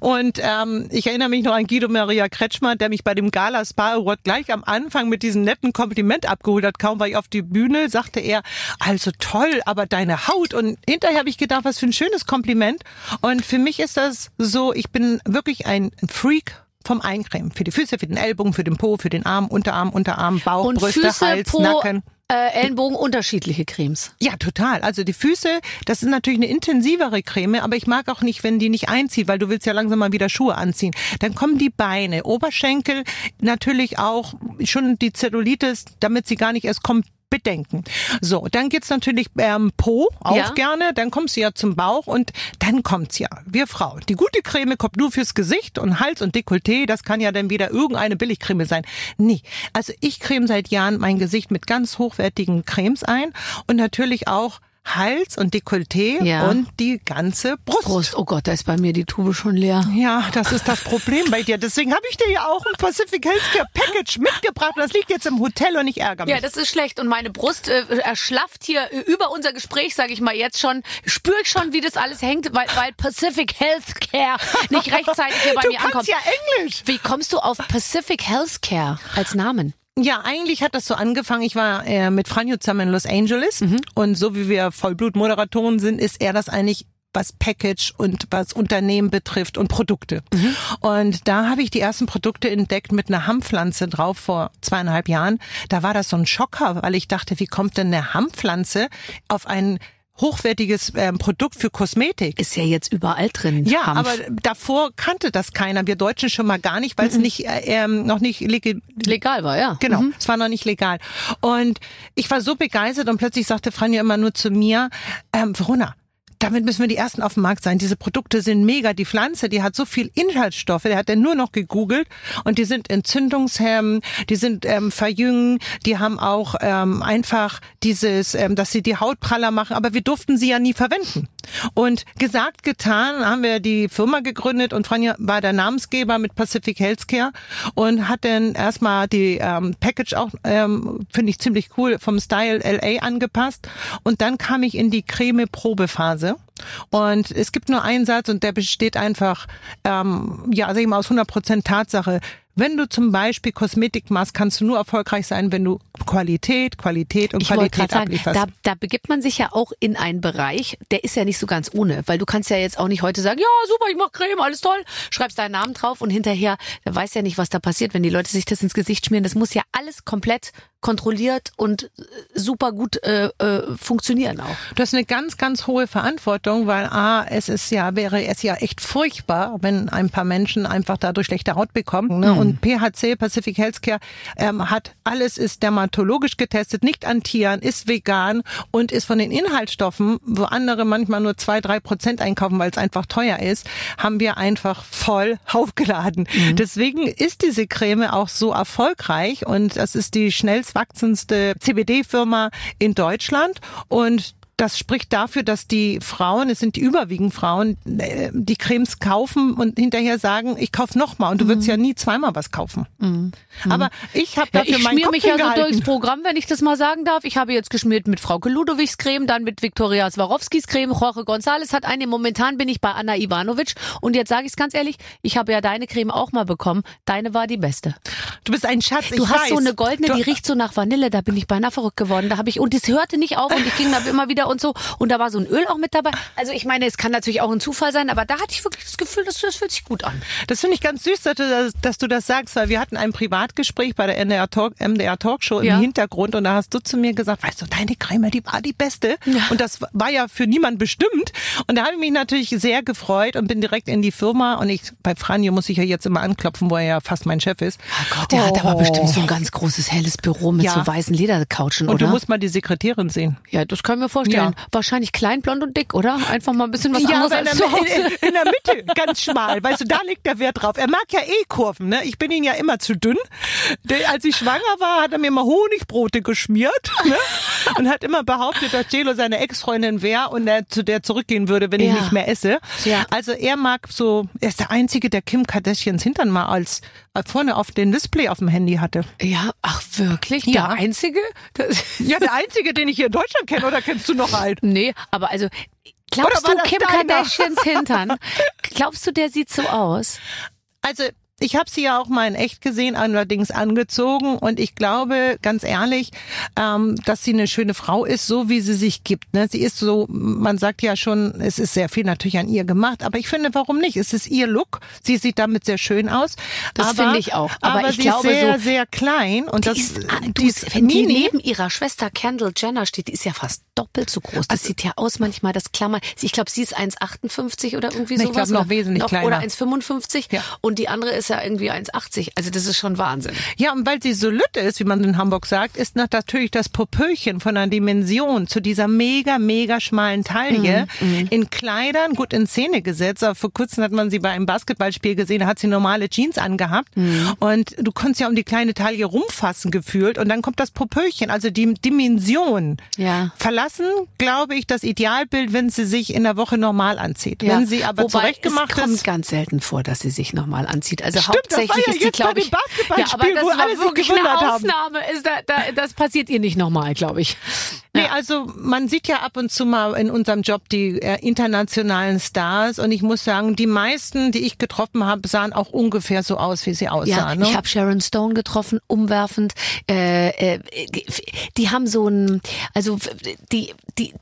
Und ähm, ich erinnere mich noch an Guido Maria Kretschmer, der mich bei dem Gala Spa Award gleich am Anfang mit diesem netten Kompliment abgeholt hat. Kaum war ich auf die Bühne, sagte er, also toll, aber deine Haut. Und hinterher habe ich gedacht, was für ein schönes Kompliment. Und für mich ist das so, ich bin wirklich ein Freak vom Eincremen. Für die Füße, für den Ellbogen, für den Po, für den Arm, Unterarm, Unterarm, Bauch, Und Brüste, Füße, Hals, Po, Nacken. äh, Ellenbogen, unterschiedliche Cremes. Ja, total. Also die Füße, das ist natürlich eine intensivere Creme, aber ich mag auch nicht, wenn die nicht einzieht, weil du willst ja langsam mal wieder Schuhe anziehen. Dann kommen die Beine, Oberschenkel, natürlich auch schon die Zellulitis, damit sie gar nicht erst kommt bedenken. So, dann geht's natürlich ähm, Po, auch Ja. gerne. Dann kommst du ja zum Bauch und dann kommt's ja. Wir Frauen. Die gute Creme kommt nur fürs Gesicht und Hals und Dekolleté. Das kann ja dann wieder irgendeine Billigcreme sein. Nee. Also ich creme seit Jahren mein Gesicht mit ganz hochwertigen Cremes ein und natürlich auch Hals und Dekolleté Ja. und die ganze Brust. Prost. Oh Gott, da ist bei mir die Tube schon leer. Ja, das ist das Problem bei dir. Deswegen habe ich dir ja auch ein Pacific Healthcare Package mitgebracht. Das liegt jetzt im Hotel und ich ärgere mich. Ja, das ist schlecht. Und meine Brust äh, erschlafft hier über unser Gespräch, sage ich mal jetzt schon. Spüre ich schon, wie das alles hängt, weil, weil Pacific Healthcare nicht rechtzeitig hier bei du mir kannst ankommt. ja Englisch. Wie kommst du auf Pacific Healthcare als Namen? Ja, eigentlich hat das so angefangen. Ich war äh, mit Franjo zusammen in Los Angeles und so wie wir Vollblutmoderatoren sind, ist er das eigentlich was Package und was Unternehmen betrifft und Produkte. Und da habe ich die ersten Produkte entdeckt mit einer Hammpflanze drauf vor zweieinhalb Jahren. Da war das so ein Schocker, weil ich dachte, wie kommt denn eine Hammpflanze auf ein hochwertiges ähm, Produkt für Kosmetik? Ist ja jetzt überall drin. Ja, Hanf. aber davor kannte das keiner. Wir Deutschen schon mal gar nicht, weil es nicht äh, ähm, noch nicht legi- legal war, ja. Genau, es war noch nicht legal. Und ich war so begeistert und plötzlich sagte Franjo immer nur zu mir, ähm, Verona, damit müssen wir die Ersten auf dem Markt sein. Diese Produkte sind mega. Die Pflanze, die hat so viel Inhaltsstoffe, der hat dann nur noch gegoogelt und die sind Entzündungshemmen, die sind ähm, verjüngen, die haben auch ähm, einfach dieses, ähm, dass sie die Haut praller machen, aber wir durften sie ja nie verwenden. Und gesagt, getan, haben wir die Firma gegründet und Franja war der Namensgeber mit Pacific Healthcare und hat dann erstmal die ähm, Package auch, ähm, finde ich ziemlich cool, vom Style LA angepasst. Und dann kam ich in die Creme-Probephase. Und es gibt nur einen Satz und der besteht einfach, ähm, ja, sag ich mal, aus 100% Tatsache. Wenn du zum Beispiel Kosmetik machst, kannst du nur erfolgreich sein, wenn du Qualität, Qualität und Ich Qualität sagen, ablieferst. da, da begibt man sich ja auch in einen Bereich, der ist ja nicht so ganz ohne, weil du kannst ja jetzt auch nicht heute sagen, ja super, ich mach Creme, alles toll, schreibst deinen Namen drauf und hinterher, der weiß ja nicht, was da passiert, wenn die Leute sich das ins Gesicht schmieren. Das muss ja alles komplett kontrolliert und äh, super gut äh, äh, funktionieren auch. Du hast eine ganz, ganz hohe Verantwortung, weil A, es ist ja, wäre es ja echt furchtbar, wenn ein paar Menschen einfach dadurch schlechte Haut bekommen. Ne? Und PHC, Pacific Healthcare, ähm, hat alles ist dermatologisch getestet, nicht an Tieren, ist vegan und ist von den Inhaltsstoffen, wo andere manchmal nur zwei, drei Prozent einkaufen, weil es einfach teuer ist, haben wir einfach voll aufgeladen. Deswegen ist diese Creme auch so erfolgreich und das ist die schnellst wachsendste CBD-Firma in Deutschland. Und das spricht dafür, dass die Frauen, es sind die überwiegend Frauen, äh, die Cremes kaufen und hinterher sagen, ich kauf noch mal und du würdest ja nie zweimal was kaufen. Aber ich habe Ja, dafür ich meinen schmier Kopf mich ja so durchs Programm, wenn ich das mal sagen darf. Ich habe jetzt geschmiert mit Frauke Ludowigs Creme, dann mit Viktoria Swarovskis Creme. Jorge González hat eine. Momentan bin ich bei Anna Ivanovic. Und jetzt sage ich es ganz ehrlich, ich habe ja deine Creme auch mal bekommen. Deine war die beste. Du bist ein Schatz, Du ich hast weiß. so eine goldene, Du- die riecht so nach Vanille. Da bin ich beinahe verrückt geworden. Da habe ich und es hörte nicht auf und ich ging da immer wieder und so. Und da war so ein Öl auch mit dabei. Also ich meine, es kann natürlich auch ein Zufall sein, aber da hatte ich wirklich das Gefühl, dass das fühlt sich gut an. Das finde ich ganz süß, dass du das, dass du das sagst, weil wir hatten ein Privatgespräch bei der NDR, Talk, MDR Talkshow im Ja. Hintergrund und da hast du zu mir gesagt, weißt du, deine Creme, die war die beste. Und das war ja für niemand bestimmt. Und da habe ich mich natürlich sehr gefreut und bin direkt in die Firma und ich, bei Franjo muss ich ja jetzt immer anklopfen, wo er ja fast mein Chef ist. Oh Gott, der hat aber bestimmt so ein ganz großes helles Büro mit Ja. so weißen Ledercouchen, Und oder? du musst mal die Sekretärin sehen. ja, das kann ich mir vorstellen. Ja. Wahrscheinlich klein, blond und dick, oder? Einfach mal ein bisschen was ja, anderes aber als der, zu Hause. in, in der Mitte, ganz schmal. Weißt du, da liegt der Wert drauf. Er mag ja eh Kurven, ne? Ich bin ihn ja immer zu dünn. Als ich schwanger war, hat er mir mal Honigbrote geschmiert, ne? Und hat immer behauptet, dass Jelo seine Ex-Freundin wäre und er zu der zurückgehen würde, wenn ich Ja. nicht mehr esse. Ja. Also er mag so, er ist der Einzige, der Kim Kardashians Hintern mal als vorne auf den Display auf dem Handy hatte. Ja, ach wirklich? Ja. Der Einzige? Das, Ja, der Einzige, den ich hier in Deutschland kenne, oder kennst du noch einen? nee, aber also, glaubst du Kim deiner? Kardashians Hintern? Glaubst du, der sieht so aus? Also ich habe sie ja auch mal in echt gesehen, allerdings angezogen und ich glaube, ganz ehrlich, ähm, dass sie eine schöne Frau ist, so wie sie sich gibt. Ne? Sie ist so, man sagt ja schon, es ist sehr viel natürlich an ihr gemacht, aber ich finde, warum nicht? Es ist ihr Look, sie sieht damit sehr schön aus. Das finde ich auch. Aber Aber, ich sie glaube, ist sehr, so- sehr klein und das, die ist, ah, die du, ist wenn die mini. neben ihrer Schwester Kendall Jenner steht, die ist ja fast doppelt so groß. Das sieht ja aus manchmal, das Klammer. Ich glaube, sie ist 1,58 oder irgendwie ich sowas. glaub, noch oder- wesentlich noch, kleiner. Oder 1,55. Ja. Und die andere ist er irgendwie 1,80. Also das ist schon Wahnsinn. Ja, und weil sie so lütte ist, wie man in Hamburg sagt, ist natürlich das Popöchen von der Dimension zu dieser mega, mega schmalen Taille Mhm, in Kleidern gut in Szene gesetzt. Aber vor kurzem hat man sie bei einem Basketballspiel gesehen, da hat sie normale Jeans angehabt. Mhm. Und du konntest ja um die kleine Taille rumfassen gefühlt. Und dann kommt das Popöchen, also die Dimension. Ja. Verlassen, glaube ich, das Idealbild, wenn sie sich in der Woche normal anzieht. Ja. Wenn sie aber Wobei zurechtgemacht es kommt ist. ganz selten vor, dass sie sich nochmal anzieht. Also Stimmt, das war hauptsächlich ja ist die, glaube ich, ja, aber das wo war alle wirklich eine haben. Ausnahme. Ist da, da, das passiert ihr nicht nochmal, glaube ich. Nee, also man sieht ja ab und zu mal in unserem Job die äh, internationalen Stars und ich muss sagen, die meisten, die ich getroffen habe, sahen auch ungefähr so aus, wie sie Ja, aussahen. ne? ich habe Sharon Stone getroffen, umwerfend. Äh, äh, die, die haben so ein, also die, die,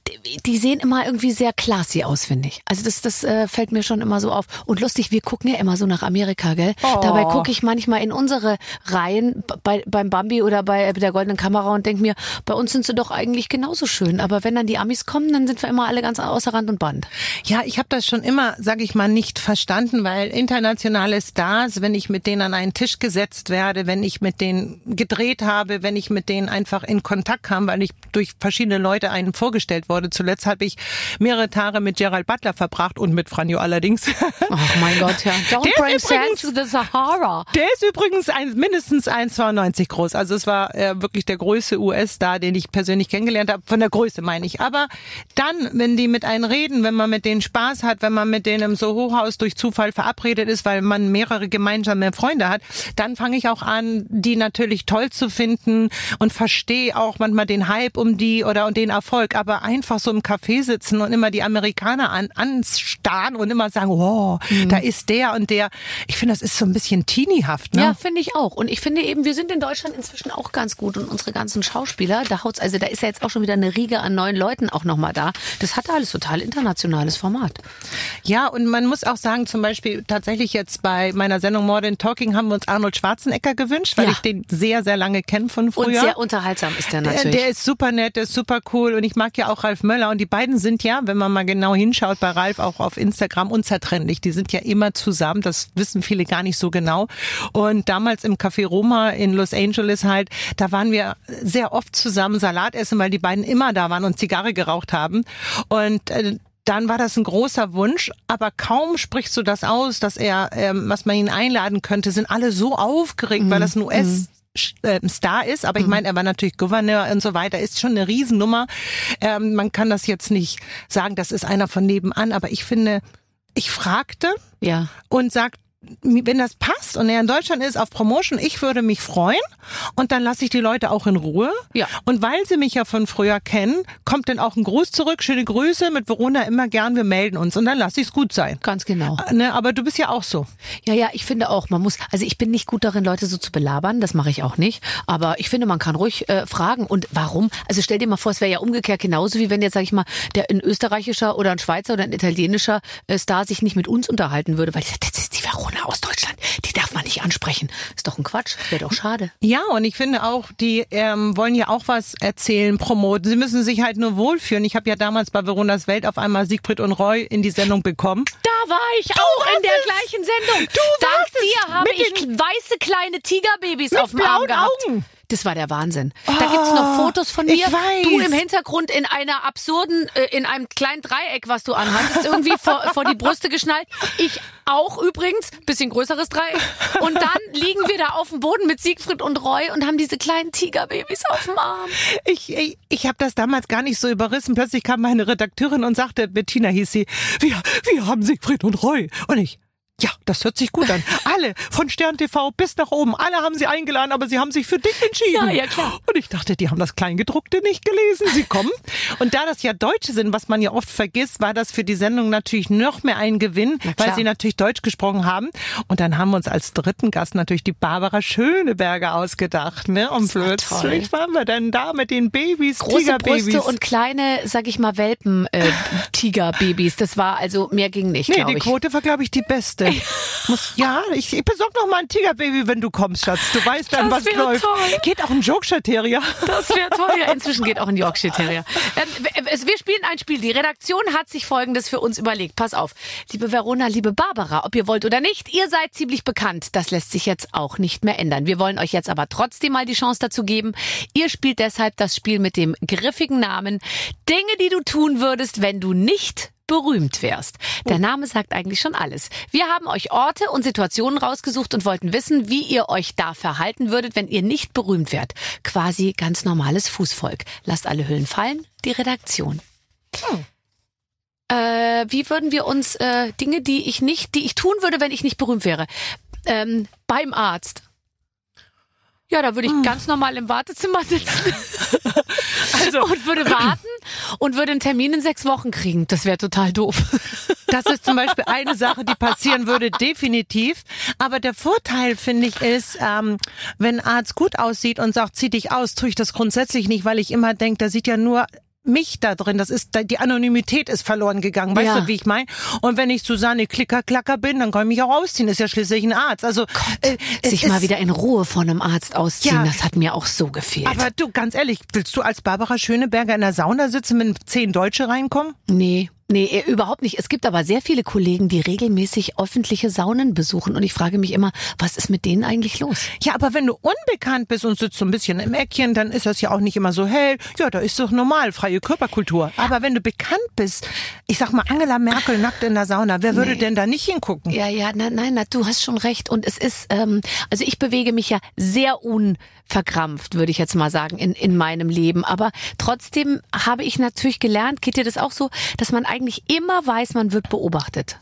die sehen immer irgendwie sehr classy aus, finde ich. Also das, das äh, fällt mir schon immer so auf. Und lustig, wir gucken ja immer so nach Amerika, gell? Oh. Dabei gucke ich manchmal in unsere Reihen bei, beim Bambi oder bei der Goldenen Kamera und denke mir, bei uns sind sie doch eigentlich genauso schön. Aber wenn dann die Amis kommen, dann sind wir immer alle ganz außer Rand und Band. Ja, ich habe das schon immer, sage ich mal, nicht verstanden, weil internationale Stars, wenn ich mit denen an einen Tisch gesetzt werde, wenn ich mit denen gedreht habe, wenn ich mit denen einfach in Kontakt kam, weil ich durch verschiedene Leute einem vorgestellt wurde. Zuletzt habe ich mehrere Tage mit Gerald Butler verbracht und mit Franjo allerdings. Ach mein Gott, ja. Don't bring übrigens- to the Sahara. Der ist übrigens ein, mindestens 1,92 groß. Also es war äh, wirklich der größte US-Star, den ich persönlich kennengelernt habe. Von der Größe meine ich. Aber dann, wenn die mit einem reden, wenn man mit denen Spaß hat, wenn man mit denen im Soho-Haus durch Zufall verabredet ist, weil man mehrere gemeinsame Freunde hat, dann fange ich auch an, die natürlich toll zu finden und verstehe auch manchmal den Hype um die oder und den Erfolg. Aber einfach so im Café sitzen und immer die Amerikaner an, anstarren und immer sagen, wow, da ist der und der. Ich finde, das ist so ein bisschen teeniehaft, ne? Ja, finde ich auch. Und ich finde eben, wir sind in Deutschland inzwischen auch ganz gut und unsere ganzen Schauspieler, da haut's, also da ist ja jetzt auch schon wieder eine Riege an neuen Leuten auch nochmal da. Das hat alles total internationales Format. Ja, und man muss auch sagen, zum Beispiel tatsächlich jetzt bei meiner Sendung Modern Talking haben wir uns Arnold Schwarzenegger gewünscht, weil Ja. ich den sehr, sehr lange kenne von Und früher. sehr unterhaltsam ist der Äh, natürlich. Der ist super nett, der ist super cool und ich mag ja auch Ralf Möller und die beiden sind ja, wenn man mal genau hinschaut bei Ralf auch auf Instagram unzertrennlich. Die sind ja immer zusammen, das wissen viele gar nicht so genau. Und damals im Café Roma in Los Angeles halt, da waren wir sehr oft zusammen Salat essen, weil die beiden immer da waren und Zigarre geraucht haben. Und äh, dann war das ein großer Wunsch, aber kaum sprichst du das aus, dass er, ähm, was man ihn einladen könnte, sind alle so aufgeregt, weil das ein US äh, Star ist, aber ich meine, er war natürlich Gouverneur und so weiter, ist schon eine Riesennummer. Ähm, man kann das jetzt nicht sagen, das ist einer von nebenan, aber ich finde, ich fragte ja. und sagt, wenn das passt und er in Deutschland ist auf Promotion, ich würde mich freuen und dann lasse ich die Leute auch in Ruhe. Ja. Und weil sie mich ja von früher kennen, kommt dann auch ein Gruß zurück, schöne Grüße mit Verona immer gern, wir melden uns und dann lasse ich es gut sein. Ganz genau. Ne, aber du bist ja auch so. Ja, ja, ich finde auch, man muss, also ich bin nicht gut darin, Leute so zu belabern, das mache ich auch nicht. Aber ich finde, man kann ruhig äh, fragen. Und warum? Also stell dir mal vor, es wäre ja umgekehrt genauso, wie wenn jetzt, sag ich mal, der ein österreichischer oder ein Schweizer oder ein italienischer äh, Star sich nicht mit uns unterhalten würde, weil ich sag, das ist die Verona aus Deutschland, die darf man nicht ansprechen. Ist doch ein Quatsch, wäre doch schade. Ja, und ich finde auch, die ähm, wollen ja auch was erzählen, promoten. Sie müssen sich halt nur wohlfühlen. Ich habe ja damals bei Veronas Welt auf einmal Siegfried und Roy in die Sendung bekommen. Da war ich auch in der es. gleichen Sendung. Du Dank dir habe Mit ich den- weiße kleine Tigerbabys auf dem Arm blauen gehabt. Augen. Das war der Wahnsinn. Da gibt's noch Fotos von mir. Du im Hintergrund in einer absurden, äh, in einem kleinen Dreieck, was du anhattest, irgendwie vor, vor die Brüste geschnallt. Ich auch übrigens, bisschen größeres Dreieck. Und dann liegen wir da auf dem Boden mit Siegfried und Roy und haben diese kleinen Tigerbabys auf dem Arm. Ich, ich, ich habe das damals gar nicht so überrissen. Plötzlich kam meine Redakteurin und sagte, Bettina hieß sie, wir, wir haben Siegfried und Roy. Und ich, ja, das hört sich gut an. Alle, von Stern TV bis nach oben, alle haben sie eingeladen, aber sie haben sich für dich entschieden. Ja, ja, klar. Und ich dachte, die haben das Kleingedruckte nicht gelesen. Sie kommen. Und da das ja Deutsche sind, was man ja oft vergisst, war das für die Sendung natürlich noch mehr ein Gewinn, weil sie natürlich Deutsch gesprochen haben. Und dann haben wir uns als dritten Gast natürlich die Barbara Schöneberger ausgedacht. Ne? Und war plötzlich toll. waren wir dann da mit den Babys, Große Tigerbabys. Brüste und kleine, sag ich mal, Welpen, äh, Tigerbabys. Das war also, mehr ging nicht, Nee, die ich. Quote war, glaube ich, die beste. Denn? Muss, ja, ich, ich besorg noch mal ein Tigerbaby, wenn du kommst, Schatz. Du weißt dann, Das was läuft. toll. Geht auch ein Yorkshire Terrier. Das wäre toll. Ja, inzwischen geht auch ein Yorkshire Terrier. Ähm, wir spielen ein Spiel. Die Redaktion hat sich Folgendes für uns überlegt. Pass auf. Liebe Verona, liebe Barbara, ob ihr wollt oder nicht, ihr seid ziemlich bekannt. Das lässt sich jetzt auch nicht mehr ändern. Wir wollen euch jetzt aber trotzdem mal die Chance dazu geben. Ihr spielt deshalb das Spiel mit dem griffigen Namen Dinge, die du tun würdest, wenn du nicht berühmt wärst. Der Name sagt eigentlich schon alles. Wir haben euch Orte und Situationen rausgesucht und wollten wissen, wie ihr euch da verhalten würdet, wenn ihr nicht berühmt wärt. Quasi ganz normales Fußvolk. Lasst alle Hüllen fallen, die Redaktion. Äh, wie würden wir uns äh, Dinge, die ich nicht, die ich tun würde, wenn ich nicht berühmt wäre? Ähm, beim Arzt. Ja, da würde ich ganz normal im Wartezimmer sitzen Also, und würde warten und würde einen Termin in sechs Wochen kriegen. Das wäre total doof. Das ist zum Beispiel eine Sache, die passieren würde, definitiv. Aber der Vorteil, finde ich, ist, ähm, wenn ein Arzt gut aussieht und sagt, zieh dich aus, tue ich das grundsätzlich nicht, weil ich immer denke, der sieht ja nur mich da drin, das ist, die Anonymität ist verloren gegangen, weißt Ja. du, wie ich meine? Und wenn ich Susanne Klicker-Klacker bin, dann kann ich mich auch ausziehen, ist ja schließlich ein Arzt. Also, äh, es Sich mal wieder in Ruhe von einem Arzt ausziehen, Ja. das hat mir auch so gefehlt. Aber du, ganz ehrlich, willst du als Barbara Schöneberger in der Sauna sitzen, wenn zehn Deutsche reinkommen? Nee, nee, eh, überhaupt nicht. Es gibt aber sehr viele Kollegen, die regelmäßig öffentliche Saunen besuchen und ich frage mich immer, was ist mit denen eigentlich los? Ja, aber wenn du unbekannt bist und sitzt so ein bisschen im Eckchen, dann ist das ja auch nicht immer so hell. Ja, da ist doch normal, freie Körperkultur. Aber wenn du bekannt bist, ich sag mal Angela Merkel nackt in der Sauna, wer würde Nee. denn da nicht hingucken? Ja, ja, nein, nein, na, du hast schon recht. Und es ist, ähm, also ich bewege mich ja sehr unverkrampft, würde ich jetzt mal sagen, in, in meinem Leben. Aber trotzdem habe ich natürlich gelernt, geht dir das auch so, dass man eigentlich immer weiß, man wird beobachtet.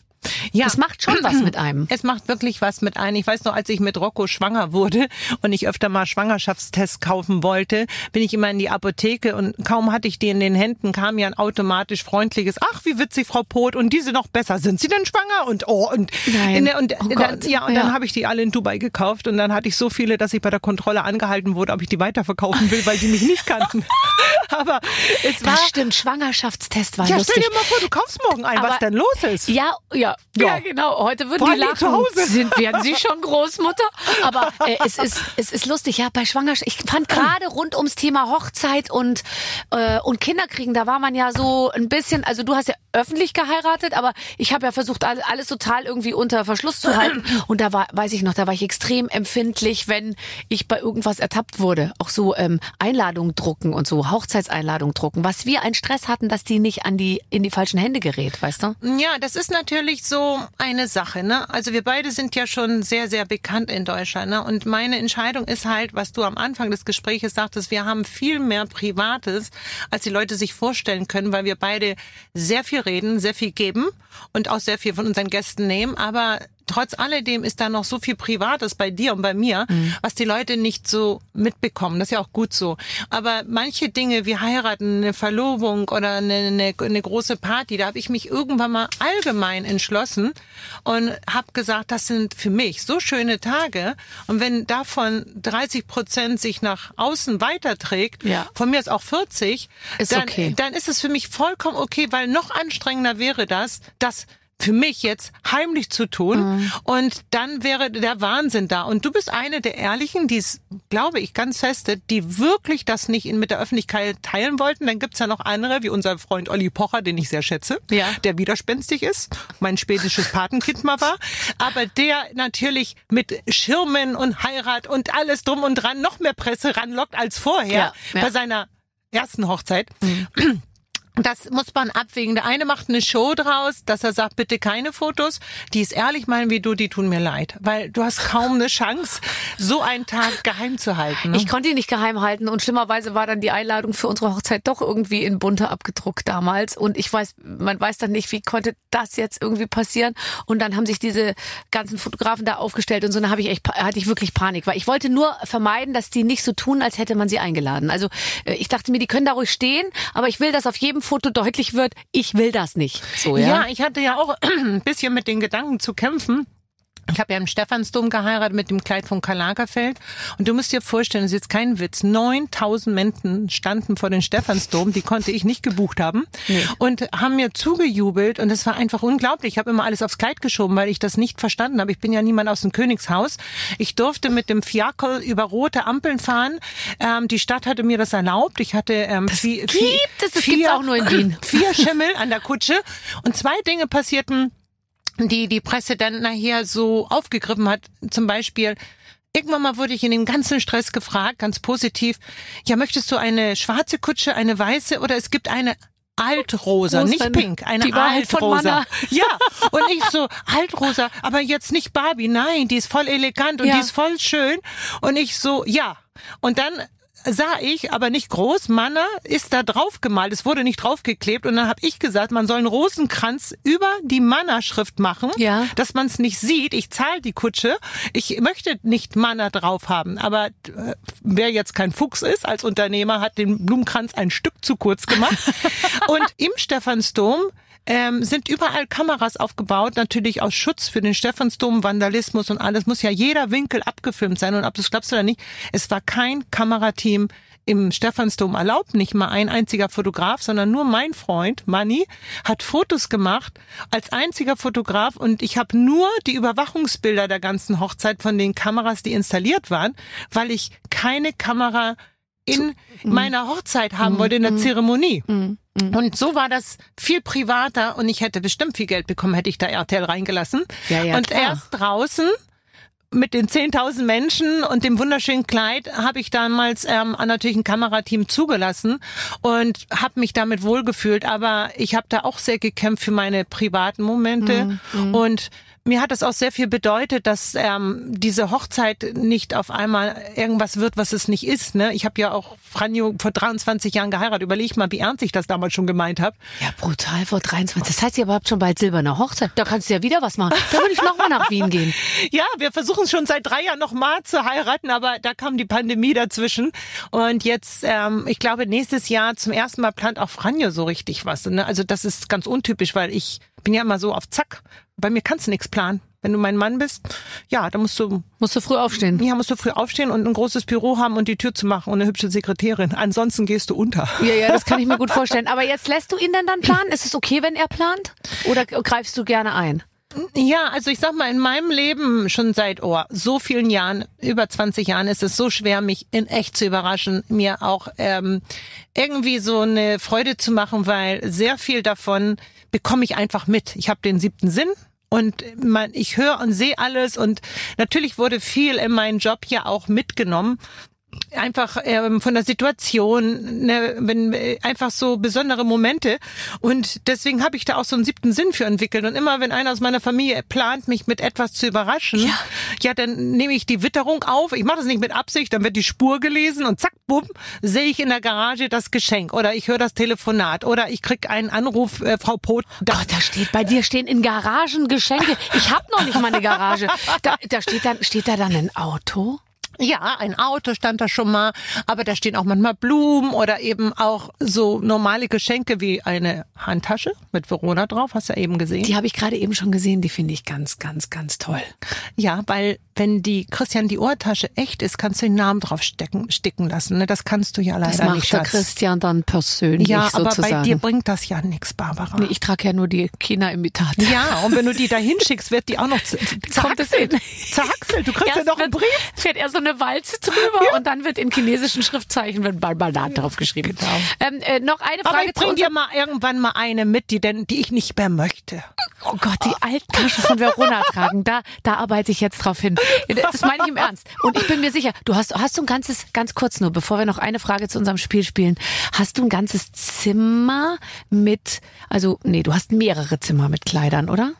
Ja. Das macht schon was mit einem. Es macht wirklich was mit ein. Ich weiß noch, als ich mit Rocco schwanger wurde und ich öfter mal Schwangerschaftstests kaufen wollte, bin ich immer in die Apotheke und kaum hatte ich die in den Händen, kam ja ein automatisch freundliches, ach, wie witzig, Frau Pot, und diese noch besser. Sind Sie denn schwanger? Und oh, und, Nein. und Oh dann, ja, und dann Ja. habe ich die alle in Dubai gekauft und dann hatte ich so viele, dass ich bei der Kontrolle angehalten wurde, ob ich die weiterverkaufen will, weil die mich nicht kannten. Aber es war, Das stimmt, Schwangerschaftstest war ja, lustig. stell dir mal vor, du kaufst morgen ein, was Aber- denn los ist. Ja, ja, ja, Ja. genau. Heute würden Vor die lachen. zu Hause. Sind, werden sie schon Großmutter? Aber äh, es ist es ist lustig, ja, bei Schwangerschaft. Ich fand gerade rund ums Thema Hochzeit und äh, und Kinderkriegen, da war man ja so ein bisschen, also du hast ja öffentlich geheiratet, aber ich habe ja versucht alles, alles total irgendwie unter Verschluss zu halten und da war weiß ich noch, da war ich extrem empfindlich, wenn ich bei irgendwas ertappt wurde, auch so ähm, Einladungen drucken und so Hochzeitseinladungen drucken, was wir einen Stress hatten, dass die nicht an die in die falschen Hände gerät, weißt du? Ja, das ist natürlich so eine Sache, ne? Also wir beide sind ja schon sehr, sehr bekannt in Deutschland, ne? Und meine Entscheidung ist halt, was du am Anfang des Gespräches sagtest, wir haben viel mehr Privates, als die Leute sich vorstellen können, weil wir beide sehr viel reden, sehr viel geben und auch sehr viel von unseren Gästen nehmen, aber Trotz alledem ist da noch so viel Privates bei dir und bei mir, was die Leute nicht so mitbekommen. Das ist ja auch gut so. Aber manche Dinge wie heiraten, eine Verlobung oder eine, eine, eine große Party, da habe ich mich irgendwann mal allgemein entschlossen und habe gesagt, das sind für mich so schöne Tage. Und wenn davon 30 Prozent sich nach außen weiterträgt, Ja. von mir ist auch 40, Ist dann, okay. dann ist es für mich vollkommen okay, weil noch anstrengender wäre das, das für mich jetzt heimlich zu tun Mhm. und dann wäre der Wahnsinn da. Und du bist eine der Ehrlichen, die es, glaube ich, ganz feste, die wirklich das nicht in, mit der Öffentlichkeit teilen wollten. Dann gibt's ja noch andere, wie unser Freund Olli Pocher, den ich sehr schätze, Ja. der widerspenstig ist, mein spätisches Patenkind mal war, aber der natürlich mit Schirmen und Heirat und alles drum und dran noch mehr Presse ranlockt als vorher Ja, ja. bei seiner ersten Hochzeit. Das muss man abwägen. Der eine macht eine Show draus, dass er sagt, bitte keine Fotos. Die ist ehrlich meinen wie du, die tun mir leid. Weil du hast kaum eine Chance, so einen Tag geheim zu halten. Ne? Ich konnte ihn nicht geheim halten und schlimmerweise war dann die Einladung für unsere Hochzeit doch irgendwie in bunter abgedruckt damals und ich weiß, man weiß dann nicht, wie konnte das jetzt irgendwie passieren und dann haben sich diese ganzen Fotografen da aufgestellt und so, dann habe ich echt, hatte ich wirklich Panik, weil ich wollte nur vermeiden, dass die nicht so tun, als hätte man sie eingeladen. Also äh, ich dachte mir, die können da ruhig stehen, aber ich will, dass auf jedem Foto deutlich wird, ich will das nicht. So, ja. Ja, ich hatte ja auch ein bisschen mit den Gedanken zu kämpfen. Ich habe ja im Stephansdom geheiratet mit dem Kleid von Karl Lagerfeld. Und du musst dir vorstellen, das ist jetzt kein Witz, 9000 Menschen standen vor den Stephansdom, die konnte ich nicht gebucht haben. Nee. Und haben mir zugejubelt und es war einfach unglaublich. Ich habe immer alles aufs Kleid geschoben, weil ich das nicht verstanden habe. Ich bin ja niemand aus dem Königshaus. Ich durfte mit dem Fiaker über rote Ampeln fahren. Ähm, die Stadt hatte mir das erlaubt. Ich hatte ähm, vi- gibt vi- es, das gibt's auch nur in Wien. vier Schimmel an der Kutsche. Und zwei Dinge passierten die die Presse dann nachher so aufgegriffen hat. Zum Beispiel, irgendwann mal wurde ich in dem ganzen Stress gefragt, ganz positiv, ja, möchtest du eine schwarze Kutsche, eine weiße oder es gibt eine Altrosa, nicht pink, eine die Altrosa. Ja, und ich so, Altrosa, aber jetzt nicht Barbie, nein, die ist voll elegant und Ja. die ist voll schön. Und ich so, ja. Und dann sah ich, aber nicht groß, Manna ist da drauf gemalt. Es wurde nicht draufgeklebt. Und dann habe ich gesagt, man soll einen Rosenkranz über die Manna-Schrift machen, Ja. dass man es nicht sieht. Ich zahle die Kutsche. Ich möchte nicht Manna drauf haben. Aber äh, wer jetzt kein Fuchs ist als Unternehmer, hat den Blumenkranz ein Stück zu kurz gemacht. Und im Stephansdom ähm, sind überall Kameras aufgebaut, natürlich aus Schutz für den Stephansdom, Vandalismus und alles. Muss ja jeder Winkel abgefilmt sein. Und ob du es glaubst oder nicht, es war kein Kamerateam im Stephansdom erlaubt, nicht mal ein einziger Fotograf, sondern nur mein Freund Manni hat Fotos gemacht als einziger Fotograf und ich habe nur die Überwachungsbilder der ganzen Hochzeit von den Kameras, die installiert waren, weil ich keine Kamera in meiner Hochzeit haben wollte, in der Zeremonie. Und so war das viel privater und ich hätte bestimmt viel Geld bekommen, hätte ich da RTL reingelassen. Ja, ja, und klar. erst draußen mit den 10.000 Menschen und dem wunderschönen Kleid habe ich damals ähm, natürlich ein Kamerateam zugelassen und habe mich damit wohlgefühlt. Aber ich habe da auch sehr gekämpft für meine privaten Momente Mhm, und mir hat es auch sehr viel bedeutet, dass ähm, diese Hochzeit nicht auf einmal irgendwas wird, was es nicht ist. Ne? Ich habe ja auch Franjo vor 23 Jahren geheiratet. Überleg mal, wie ernst ich das damals schon gemeint habe. Ja, brutal vor 23. Das heißt, ihr habt schon bald silberne Hochzeit. Da kannst du ja wieder was machen. Da würde ich nochmal nach Wien gehen. Ja, wir versuchen schon seit drei Jahren noch mal zu heiraten, aber da kam die Pandemie dazwischen. Und jetzt, ähm, ich glaube, nächstes Jahr zum ersten Mal plant auch Franjo so richtig was. Ne? Also das ist ganz untypisch, weil ich bin ja immer so auf Zack. Bei mir kannst du nichts planen. Wenn du mein Mann bist, ja, dann musst du, Musst du früh aufstehen. ja, musst du früh aufstehen und ein großes Büro haben und die Tür zu machen und eine hübsche Sekretärin. Ansonsten gehst du unter. Ja, ja, das kann ich mir gut vorstellen. Aber jetzt lässt du ihn denn dann planen? Ist es okay, wenn er plant? Oder greifst du gerne ein? Ja, also ich sag mal, in meinem Leben schon seit oh, so vielen Jahren, über 20 Jahren, ist es so schwer, mich in echt zu überraschen, mir auch ähm, irgendwie so eine Freude zu machen, weil sehr viel davon bekomme ich einfach mit. Ich habe den siebten Sinn. Und man, ich höre und sehe alles und natürlich wurde viel in meinen Job ja auch mitgenommen einfach ähm, von der Situation, ne, wenn äh, einfach so besondere Momente und deswegen habe ich da auch so einen siebten Sinn für entwickelt und immer wenn einer aus meiner Familie plant, mich mit etwas zu überraschen, ja, ja dann nehme ich die Witterung auf. Ich mache das nicht mit Absicht, dann wird die Spur gelesen und zack, bumm, sehe ich in der Garage das Geschenk oder ich höre das Telefonat oder ich krieg einen Anruf, äh, Frau Pot. Da, Gott, da steht bei dir stehen in Garagen Geschenke. Ich habe noch nicht mal eine Garage. Da, da steht dann steht da dann ein Auto? Ja, ein Auto stand da schon mal, aber da stehen auch manchmal Blumen oder eben auch so normale Geschenke wie eine Handtasche mit Verona drauf, hast du ja eben gesehen. Die habe ich gerade eben schon gesehen. Die finde ich ganz, ganz, ganz toll. Ja, weil wenn die Christian Dior Tasche echt ist, kannst du den Namen drauf stecken, sticken lassen. Ne? Das kannst du ja leider Das macht nicht, der Schatz. Christian dann persönlich ja, aber sozusagen. bei dir bringt das ja nichts, Barbara. nee, ich trage ja nur die China-Imitate. ja, und wenn du die da hinschickst, wird die auch noch z- Kommt es zerhackselt. in- Zerhackselt. Du kriegst ja noch einen Brief. fährt erst so eine Walze drüber und dann wird in chinesischen Schriftzeichen wird Barbadat drauf geschrieben. Ähm, äh, noch eine Aber Frage ich bring dir mal irgendwann mal eine mit, die denn, die ich nicht mehr möchte. Oh Gott, die alten Taschen von Verona tragen. Da, da arbeite ich jetzt drauf hin. Das meine ich im Ernst. Und ich bin mir sicher, du hast, hast du ein ganzes, ganz kurz nur, bevor wir noch eine Frage zu unserem Spiel spielen, hast du ein ganzes Zimmer mit, also, nee, du hast mehrere Zimmer mit Kleidern, oder?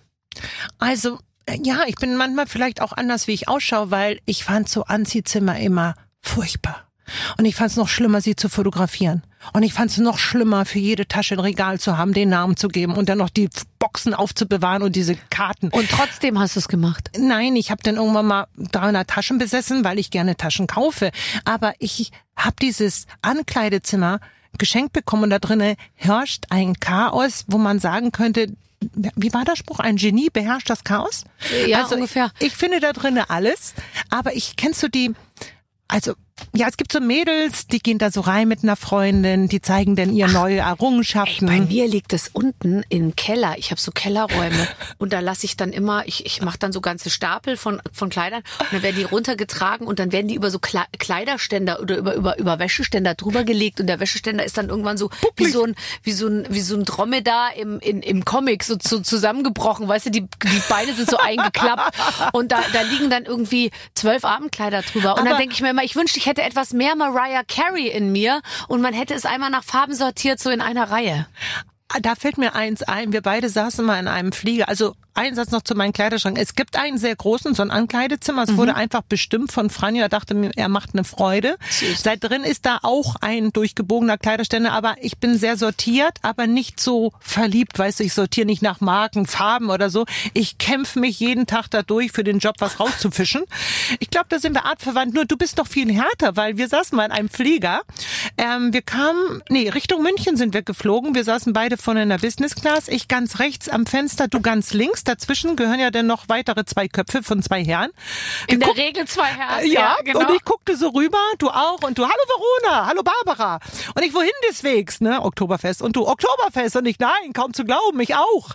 Also, ja, ich bin manchmal vielleicht auch anders, wie ich ausschaue, weil ich fand so Anziehzimmer immer furchtbar. Und ich fand es noch schlimmer, sie zu fotografieren. Und ich fand es noch schlimmer, für jede Tasche ein Regal zu haben, den Namen zu geben und dann noch die Boxen aufzubewahren und diese Karten. Und trotzdem hast du es gemacht. Nein, ich habe dann irgendwann mal 300 Taschen besessen, weil ich gerne Taschen kaufe. Aber ich habe dieses Ankleidezimmer geschenkt bekommen und da drinnen herrscht ein Chaos, wo man sagen könnte, wie war der Spruch? Ein Genie beherrscht das Chaos? Ja, also ungefähr. Ich, ich finde da drinnen alles, aber ich kennst du die, also ja, es gibt so Mädels, die gehen da so rein mit einer Freundin, die zeigen dann ihre neue Errungenschaften. Ey, bei mir liegt es unten im Keller. Ich habe so Kellerräume und da lasse ich dann immer, ich, ich mache dann so ganze Stapel von, von Kleidern und dann werden die runtergetragen und dann werden die über so Kle Kleiderständer oder über, über, über Wäscheständer drüber gelegt und der Wäscheständer ist dann irgendwann so wie so ein, wie so ein, wie so ein Dromedar im, in, im Comic so, so zusammengebrochen. Weißt du, die, die Beine sind so eingeklappt und da, da liegen dann irgendwie zwölf Abendkleider drüber. Und Aber- dann denke ich mir immer, ich wünschte, ich hätte etwas mehr Mariah Carey in mir und man hätte es einmal nach Farben sortiert, so in einer Reihe. Da fällt mir eins ein. Wir beide saßen mal in einem Flieger. Also ein Satz noch zu meinem Kleiderschrank. Es gibt einen sehr großen, so ein Ankleidezimmer. Es wurde einfach bestimmt von Franjo. Er dachte mir, er macht eine Freude. Seit drin ist da auch ein durchgebogener Kleiderständer. Aber ich bin sehr sortiert, aber nicht so verliebt. Weißt du, ich sortiere nicht nach Marken, Farben oder so. Ich kämpfe mich jeden Tag dadurch für den Job, was rauszufischen. Ich glaube, da sind wir artverwandt. Nur du bist doch viel härter, weil wir saßen mal in einem Flieger. Ähm, wir kamen, nee, Richtung München sind wir geflogen. Wir saßen beide vorne in der Business Class. Ich ganz rechts am Fenster, du ganz links. Dazwischen gehören ja dann noch weitere zwei Köpfe von zwei Herren. Wir In der Regel zwei Herzen. ja, genau. und ich guckte so rüber, du auch, und du, hallo Verona, hallo Barbara. Und ich, wohin deswegs, ne, Oktoberfest. Und du, Oktoberfest. Und ich, nein, kaum zu glauben, ich auch.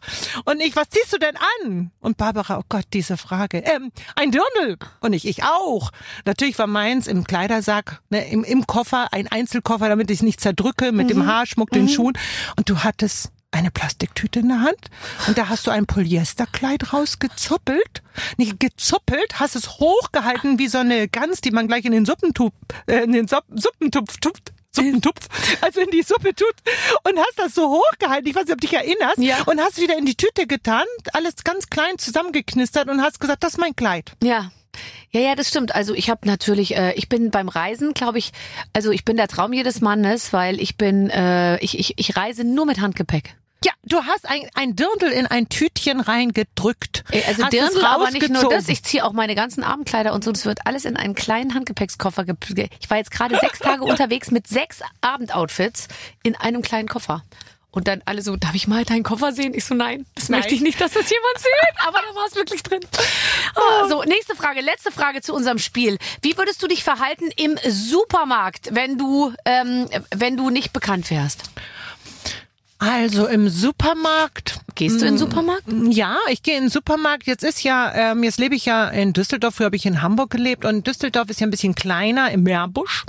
Und ich, was ziehst du denn an? Und Barbara, oh Gott, diese Frage. Ähm, ein Dirndl. Und ich, ich auch. Natürlich war meins im Kleidersack, ne, im, im Koffer, ein Einzelkoffer, damit ich nicht zerdrücke, mit dem Haarschmuck, den Schuhen. Und du hattest eine Plastiktüte in der Hand und da hast du ein Polyesterkleid rausgezuppelt, nicht gezuppelt, hast es hochgehalten wie so eine Gans, die man gleich in den Suppentupf, äh, in den Supp, Suppentupf tupft. Suppentupf, also in die Suppe tut und hast das so hochgehalten, ich weiß nicht, ob du dich erinnerst, Ja. und hast wieder in die Tüte getan, alles ganz klein zusammengeknistert und hast gesagt, das ist mein Kleid. Ja. Ja, ja, das stimmt. Also ich habe natürlich, äh, ich bin beim Reisen, glaube ich, also ich bin der Traum jedes Mannes, weil ich bin, äh, ich, ich, ich reise nur mit Handgepäck. Ja, du hast ein, ein Dirndl in ein Tütchen reingedrückt. Also hast Dirndl, aber nicht nur das. Ich ziehe auch meine ganzen Abendkleider und so. Das wird alles in einen kleinen Handgepäckskoffer. ge- Ich war jetzt gerade sechs Tage unterwegs mit sechs Abendoutfits in einem kleinen Koffer. Und dann alle so, darf ich mal deinen Koffer sehen? Ich so, nein, das Nein. möchte ich nicht, dass das jemand sieht. Aber da war es wirklich drin. Ah, So, nächste Frage, letzte Frage zu unserem Spiel. Wie würdest du dich verhalten im Supermarkt, wenn du, ähm, wenn du nicht bekannt wärst? Also im Supermarkt. Gehst du in den Supermarkt? Ja, ich gehe in den Supermarkt. Jetzt ist ja, ähm, jetzt lebe ich ja in Düsseldorf, früher habe ich in Hamburg gelebt und Düsseldorf ist ja ein bisschen kleiner im Meerbusch.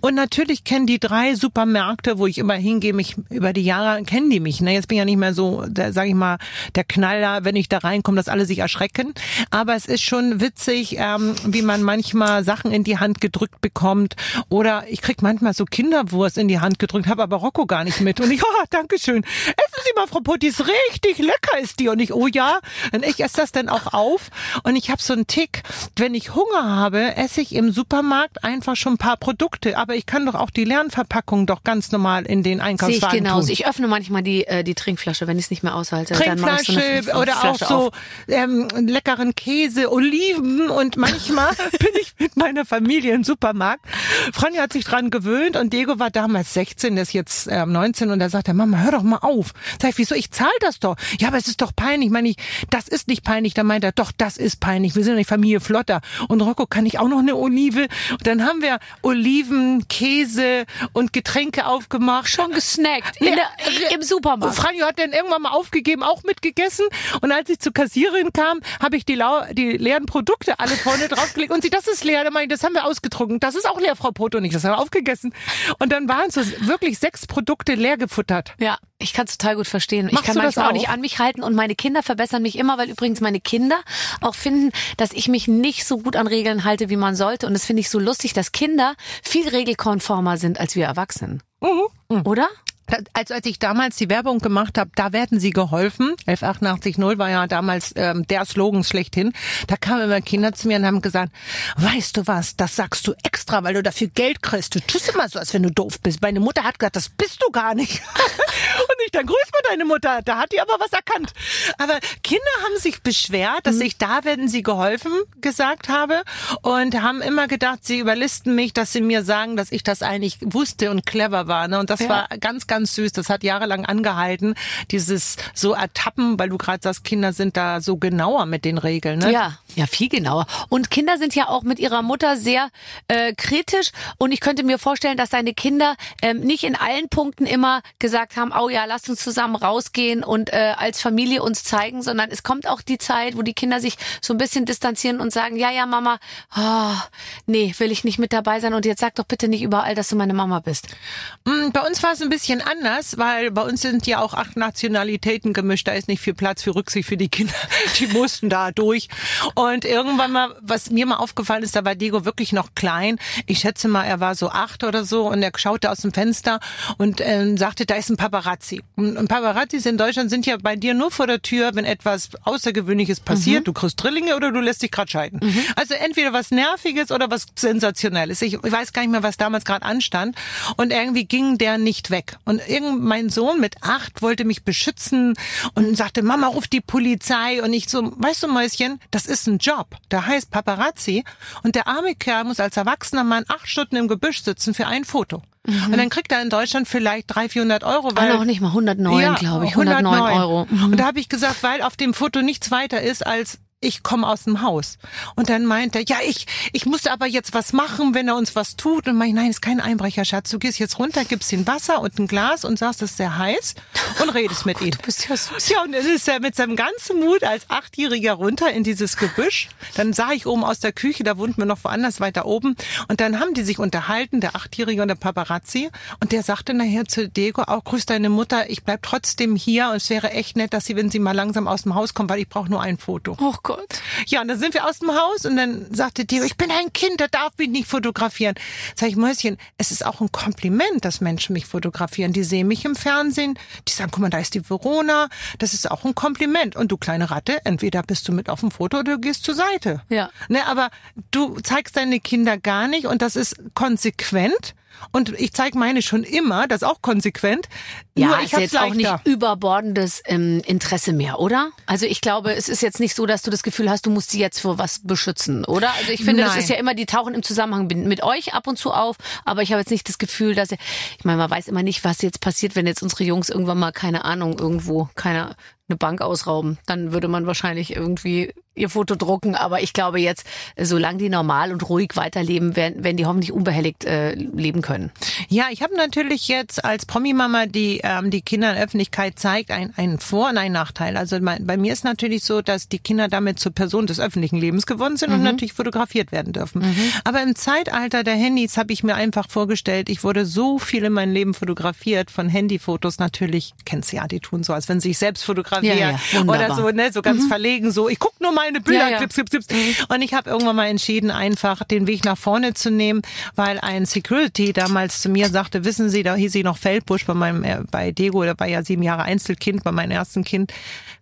Und natürlich kennen die drei Supermärkte, wo ich immer hingehe, mich über die Jahre kennen die mich. Ne? Jetzt bin ich ja nicht mehr so, sage ich mal, der Knaller, wenn ich da reinkomme, dass alle sich erschrecken. Aber es ist schon witzig, ähm, wie man manchmal Sachen in die Hand gedrückt bekommt. Oder ich krieg manchmal so Kinderwurst in die Hand gedrückt, habe aber Rocco gar nicht mit. Und ich, oh, danke schön. Essen Sie mal, Frau Putti, ist richtig lecker ist die. Und ich, oh ja. Und ich esse das dann auch auf. Und ich habe so einen Tick. Wenn ich Hunger habe, esse ich im Supermarkt einfach schon ein paar Produkte. Aber ich kann doch auch die leeren Verpackungen doch ganz normal in den Sehe ich Einkaufswagen genauso. tun. Ich öffne manchmal die, äh, die Trinkflasche, wenn ich es nicht mehr aushalte. Dann mache ich so eine Trinkflasche oder auch so ähm, leckeren Käse, Oliven und manchmal bin ich mit meiner Familie im Supermarkt. Franja hat sich dran gewöhnt und Diego war damals 16, der ist jetzt ähm, 19 und er sagte, Mama, hör doch mal auf. Sag ich, wieso? Ich zahle das doch. Ja, aber es ist doch peinlich. Meine ich, das ist nicht peinlich. Da meint er, doch, das ist peinlich. Wir sind doch nicht Familie Flotter. Und Rocco, kann ich auch noch eine Olive? Und dann haben wir Oliven, Käse und Getränke aufgemacht. Schon gesnackt. Ja, der, Im Supermarkt. Franjo hat dann irgendwann mal aufgegeben, auch mitgegessen. Und als ich zur Kassiererin kam, habe ich die, lau die leeren Produkte alle vorne draufgelegt. Und sie, das ist leer. Da meine ich, das haben wir ausgetrunken. Das ist auch leer, Frau Poto. Und ich, das haben wir aufgegessen. Und dann waren so wirklich sechs Produkte leer gefuttert. Ja, ich kann es total gut verstehen. ich Machst kann du das manchmal auch auch? nicht an mich halten und meine Kinder verbessern mich immer, weil übrigens meine Kinder auch finden, dass ich mich nicht so gut an Regeln halte, wie man sollte. Und das finde ich so lustig, dass Kinder viel regelkonformer sind als wir Erwachsenen. Mhm. Oder? Also als ich damals die Werbung gemacht habe, da werden sie geholfen. 11880 war ja damals ähm, der Slogan schlechthin. Da kamen immer Kinder zu mir und haben gesagt, weißt du was, das sagst du extra, weil du dafür Geld kriegst. Du tust immer so, als wenn du doof bist. Meine Mutter hat gesagt, das bist du gar nicht. und nicht, dann grüß mal deine Mutter. Da hat die aber was erkannt. Aber Kinder haben sich beschwert, dass ich da werden sie geholfen gesagt habe und haben immer gedacht, sie überlisten mich, dass sie mir sagen, dass ich das eigentlich wusste und clever war. Ne? Und das Ja. war ganz, ganz süß. Das hat jahrelang angehalten. Dieses so ertappen, weil du gerade sagst, Kinder sind da so genauer mit den Regeln. Ne? Ja, ja, viel genauer. Und Kinder sind ja auch mit ihrer Mutter sehr äh, kritisch. Und ich könnte mir vorstellen, dass deine Kinder ähm, nicht in allen Punkten immer gesagt haben, oh ja, lasst uns zusammen rausgehen und äh, als Familie uns zeigen, sondern es kommt auch die Zeit, wo die Kinder sich so ein bisschen distanzieren und sagen, ja, ja, Mama, oh, nee, will ich nicht mit dabei sein. Und jetzt sag doch bitte nicht überall, dass du meine Mama bist. Mm, Bei uns war es ein bisschen anders, weil bei uns sind ja auch acht Nationalitäten gemischt. Da ist nicht viel Platz für Rücksicht für die Kinder. Die mussten da durch. Und irgendwann mal, was mir mal aufgefallen ist, da war Diego wirklich noch klein. Ich schätze mal, er war so acht oder so und er schaute aus dem Fenster und ähm, sagte, da ist ein Paparazzi. Und Paparazzis in Deutschland sind ja bei dir nur vor der Tür, wenn etwas Außergewöhnliches passiert. Du kriegst Drillinge oder du lässt dich gerade scheiden. Also entweder was Nerviges oder was Sensationelles. Ich weiß gar nicht mehr, was damals gerade anstand. Und irgendwie ging der nicht weg. Und irgend mein Sohn mit acht wollte mich beschützen und sagte, Mama, ruf die Polizei. Und ich so, weißt du, Mäuschen, das ist ein Job. Der heißt Paparazzi. Und der arme Kerl muss als erwachsener Mann acht Stunden im Gebüsch sitzen für ein Foto. Und dann kriegt er in Deutschland vielleicht 300, 400 Euro. Weil Ah, noch nicht mal 109, glaube ich. 109 Euro. Mhm. Und da habe ich gesagt, weil auf dem Foto nichts weiter ist als ich komme aus dem Haus. Und dann meint er, ja, ich, ich muss aber jetzt was machen, wenn er uns was tut. Und meine ich, nein, ist kein Einbrecher, Schatz. Du gehst jetzt runter, gibst ihm Wasser und ein Glas und sagst, es ist sehr heiß und redest mit ihm. Du bist ja süß. Ja, und dann ist er mit seinem ganzen Mut als Achtjähriger runter in dieses Gebüsch. Dann sah ich oben aus der Küche, da wohnten wir noch woanders weiter oben. Und dann haben die sich unterhalten, der Achtjährige und der Paparazzi. Und der sagte nachher zu Diego, auch grüß deine Mutter, ich bleib trotzdem hier. Und es wäre echt nett, dass sie, wenn sie mal langsam aus dem Haus kommt, weil ich brauche nur ein Foto. Oh Gott. Ja, und dann sind wir aus dem Haus und dann sagte Diego, ich bin ein Kind, der darf mich nicht fotografieren. Sag ich, Mäuschen, es ist auch ein Kompliment, dass Menschen mich fotografieren. Die sehen mich im Fernsehen, die sagen, guck mal, da ist die Verona. Das ist auch ein Kompliment. Und du kleine Ratte, entweder bist du mit auf dem Foto oder du gehst zur Seite. Ja. Ne, aber du zeigst deine Kinder gar nicht und das ist konsequent. Und ich zeige meine schon immer, das auch konsequent. Ja, Nur ich hab's jetzt auch nicht überbordendes ähm, Interesse mehr, oder? Also ich glaube, es ist jetzt nicht so, dass du das Gefühl hast, du musst sie jetzt vor was beschützen, oder? Also ich finde, das Nein. ist ja immer, die tauchen im Zusammenhang mit mit euch ab und zu auf, aber ich habe jetzt nicht das Gefühl, dass ich meine, man weiß immer nicht, was jetzt passiert, wenn jetzt unsere Jungs irgendwann mal, keine Ahnung, irgendwo, keine eine Bank ausrauben, dann würde man wahrscheinlich irgendwie ihr Foto drucken. Aber ich glaube jetzt, solange die normal und ruhig weiterleben, werden, werden die hoffentlich unbehelligt äh, leben können. Ja, ich habe natürlich jetzt als Promi-Mama, die ähm, die Kinder in der Öffentlichkeit zeigt, ein- einen Vor- und einen Nachteil. Also mein, bei mir ist natürlich so, dass die Kinder damit zur Person des öffentlichen Lebens geworden sind und natürlich fotografiert werden dürfen. Aber im Zeitalter der Handys habe ich mir einfach vorgestellt, ich wurde so viel in meinem Leben fotografiert von Handyfotos. Natürlich, kennst du ja, die tun so, als wenn sie sich selbst fotografieren Ja, ja, wunderbar. oder so, ne, so ganz verlegen, so ich guck nur meine Bilder, Ja, ja. Clips, Clips, Clips. Und ich habe irgendwann mal entschieden, einfach den Weg nach vorne zu nehmen, weil ein Security damals zu mir sagte, wissen Sie, da hieß ich noch Feldbusch bei meinem, äh, bei Dego, der war ja sieben Jahre Einzelkind, bei meinem ersten Kind.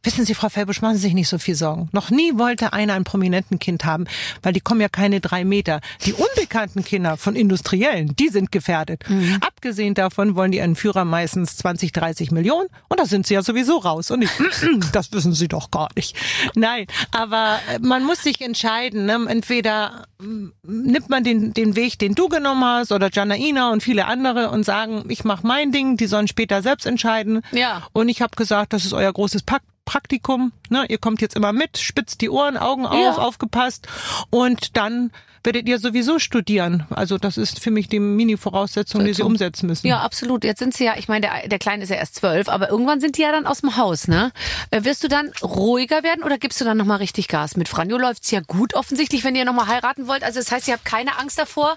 Wissen Sie, Frau Feldbusch, machen Sie sich nicht so viel Sorgen. Noch nie wollte einer ein prominenten Kind haben, weil die kommen ja keine drei Meter. Die unbekannten Kinder von Industriellen, die sind gefährdet. Abgesehen davon wollen die einen Führer meistens 20, 30 Millionen und da sind sie ja sowieso raus. Und ich, das wissen Sie doch gar nicht. Nein, aber äh, man muss sich entscheiden. Ne? Entweder mm, nimmt man den, den Weg, den du genommen hast, oder Janaina und viele andere und sagen, ich mache mein Ding, die sollen später selbst entscheiden. Ja. Und ich habe gesagt, das ist euer großes Pak Praktikum. Ne? Ihr kommt jetzt immer mit, spitzt die Ohren, Augen auf, Ja. aufgepasst. Und dann werdet ihr sowieso studieren. Also das ist für mich die Mini-Voraussetzung, die sie umsetzen müssen. Ja, absolut. Jetzt sind sie ja, ich meine, der, der Kleine ist ja erst zwölf, aber irgendwann sind die ja dann aus dem Haus, ne? Äh, Wirst du dann ruhiger werden oder gibst du dann nochmal richtig Gas? Mit Franjo läuft's ja gut offensichtlich, wenn ihr nochmal heiraten wollt. Also das heißt, ihr habt keine Angst davor,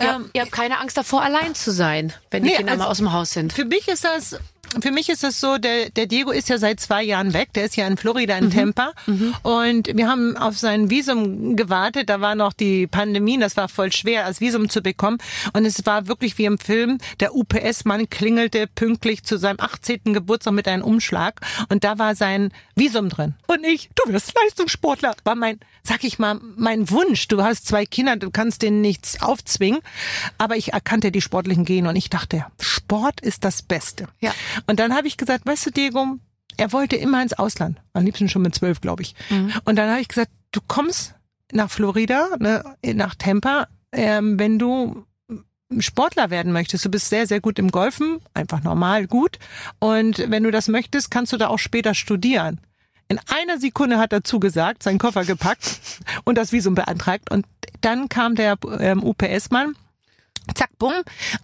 ihr, Ähm, ihr habt keine Angst davor, allein zu sein, wenn die Nee, Kinder also- mal aus dem Haus sind. Für mich ist das, für mich ist das so, der, der Diego ist ja seit zwei Jahren weg. Der ist ja in Florida, in Tampa. Und wir haben auf sein Visum gewartet. Da war noch die Pandemie. Das war voll schwer, das Visum zu bekommen. Und es war wirklich wie im Film. Der UPS-Mann klingelte pünktlich zu seinem 18. Geburtstag mit einem Umschlag. Und da war sein Visum drin. Und ich, du wirst Leistungssportler, war mein, sag ich mal, mein Wunsch. Du hast zwei Kinder, du kannst denen nichts aufzwingen. Aber ich erkannte die sportlichen Gene und ich dachte, Sport Sport ist das Beste. Ja. Und dann habe ich gesagt, weißt du, Diego, er wollte immer ins Ausland. Am liebsten schon mit zwölf, glaube ich. Mhm. Und dann habe ich gesagt, du kommst nach Florida, ne, nach Tampa, ähm, wenn du Sportler werden möchtest. Du bist sehr, sehr gut im Golfen, einfach normal gut. Und wenn du das möchtest, kannst du da auch später studieren. In einer Sekunde hat er zugesagt, seinen Koffer gepackt und das Visum beantragt. Und dann kam der ähm, UPS-Mann Zack, bumm.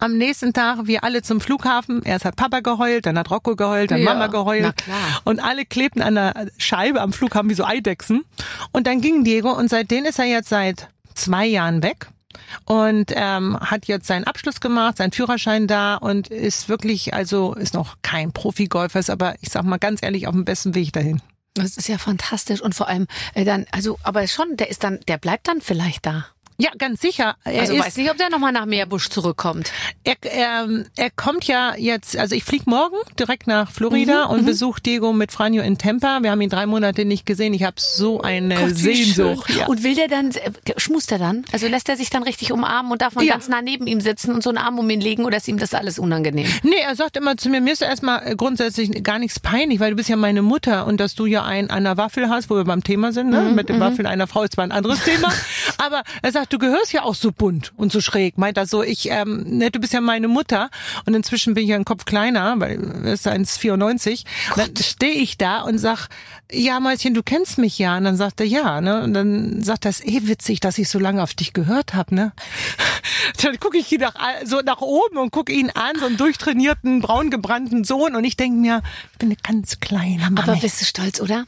Am nächsten Tag wir alle zum Flughafen. Erst hat Papa geheult, dann hat Rocco geheult, dann Ja, Mama geheult. na klar. Und alle klebten an der Scheibe am Flughafen wie so Eidechsen. Und dann ging Diego und seitdem ist er jetzt seit zwei Jahren weg und ähm, hat jetzt seinen Abschluss gemacht, seinen Führerschein da und ist wirklich, also ist noch kein Profigolfer, ist aber ich sag mal ganz ehrlich auf dem besten Weg dahin. Das ist ja fantastisch und vor allem äh, dann, also, aber schon, der ist dann, der bleibt dann vielleicht da. Ja, ganz sicher. Er Also ist, weiß nicht, ob der nochmal nach Meerbusch zurückkommt. Er, er, er kommt ja jetzt, also ich flieg morgen direkt nach Florida und besuche Diego mit Franjo in Tampa. Wir haben ihn drei Monate nicht gesehen. Ich habe so eine Gott, Sehnsucht. Ja. Und will der dann, schmust er dann? Also lässt er sich dann richtig umarmen und darf man Ja. ganz nah neben ihm sitzen und so einen Arm um ihn legen oder ist ihm das alles unangenehm? Nee, er sagt immer zu mir, mir ist erstmal äh, grundsätzlich gar nichts peinlich, weil du bist ja meine Mutter und dass du ja ein einer Waffel hast, wo wir beim Thema sind, ne? mit dem Waffel einer Frau ist zwar ein anderes Thema, aber er sagt, du gehörst ja auch so bunt und so schräg. Meint er so, ich, ähm, ne, du bist ja meine Mutter und inzwischen bin ich ja ein Kopf kleiner, weil er ist 1,94. Dann stehe ich da und sag, ja Mäuschen, du kennst mich ja. Und dann sagt er, ja, ne? Und dann sagt er, es ist eh witzig, dass ich so lange auf dich gehört habe, ne? Dann gucke ich ihn nach, so nach oben und gucke ihn an, so einen durchtrainierten, braungebrannten Sohn. Und ich denke mir, ich bin eine ganz kleine Mama. Aber bist du stolz, oder?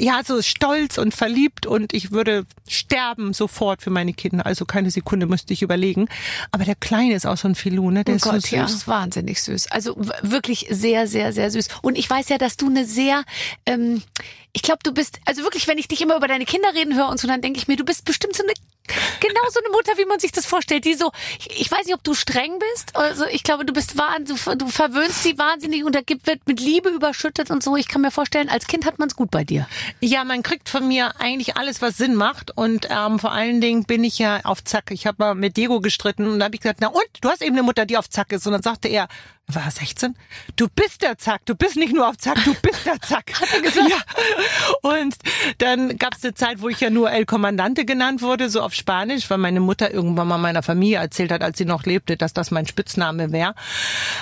ja, so stolz und verliebt und ich würde sterben sofort für meine Kinder. Also keine Sekunde müsste ich überlegen. Aber der Kleine ist auch so ein Filou, ne? Der oh ist Gott, so ja, süß. ist wahnsinnig süß. Also wirklich sehr, sehr, sehr süß. Und ich weiß ja, dass du eine sehr, ähm, ich glaube, du bist, also wirklich, wenn ich dich immer über deine Kinder reden höre und so, dann denke ich mir, du bist bestimmt so eine genau so eine Mutter, wie man sich das vorstellt, die so, ich, ich weiß nicht, ob du streng bist, also ich glaube, du bist wahnsinnig, du, verwöhnst sie wahnsinnig und da wird mit Liebe überschüttet und so. Ich kann mir vorstellen, als Kind hat man es gut bei dir. Ja, man kriegt von mir eigentlich alles, was Sinn macht. Und ähm, vor allen Dingen bin ich ja auf Zack. Ich habe mal mit Diego gestritten und da habe ich gesagt, na und, du hast eben eine Mutter, die auf Zack ist. Und dann sagte er, war er 16? Du bist der Zack, du bist nicht nur auf Zack, du bist der Zack. Hat er gesagt? Ja. Und dann gab es eine Zeit, wo ich ja nur El Comandante genannt wurde, so auf Spanisch, weil meine Mutter irgendwann mal meiner Familie erzählt hat, als sie noch lebte, dass das mein Spitzname wäre.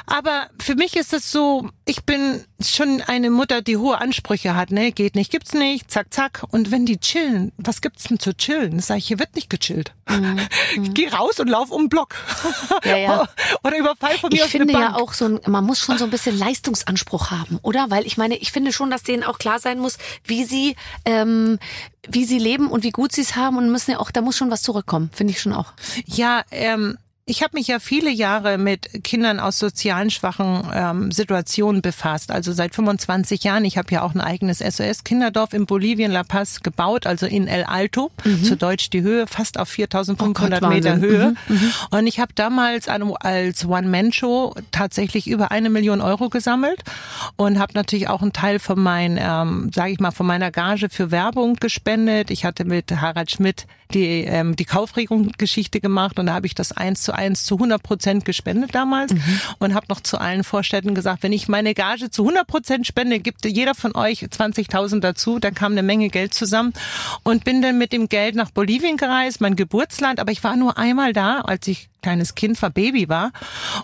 Aber für mich ist es so, ich bin schon eine Mutter, die hohe Ansprüche hat, ne? Geht nicht, gibt's nicht, zack, zack. Und wenn die chillen, was gibt's denn zu chillen? Sag ich, hier wird nicht gechillt. Ich geh raus und lauf um den Block. Mhm. Ja, ja. Oder überfall von mir Ich aus finde eine ja auch so ein, man muss schon so ein bisschen Leistungsanspruch haben, oder? Weil ich meine, ich finde schon, dass denen auch klar sein muss, wie sie, ähm, wie sie leben und wie gut sie es haben und müssen ja auch, da muss schon was zurückkommen, finde ich schon auch. Ja, ähm, ich habe mich ja viele Jahre mit Kindern aus sozialen schwachen ähm, Situationen befasst. Also seit 25 Jahren. Ich habe ja auch ein eigenes SOS-Kinderdorf in Bolivien, La Paz, gebaut, also in El Alto, zu Deutsch die Höhe, fast auf 4500 Oh Meter. Höhe. Und ich habe damals als One-Man-Show tatsächlich über eine Million Euro gesammelt und habe natürlich auch einen Teil von meinen, ähm, sage ich mal, von meiner Gage für Werbung gespendet. Ich hatte mit Harald Schmidt die ähm, die Kaufregung-Geschichte gemacht und da habe ich das eins zu eins zu 100 Prozent gespendet damals und habe noch zu allen Vorstädten gesagt, wenn ich meine Gage zu 100 Prozent spende, gibt jeder von euch 20.000 dazu. Da kam eine Menge Geld zusammen und bin dann mit dem Geld nach Bolivien gereist, mein Geburtsland, aber ich war nur einmal da, als ich kleines Kind war, Baby war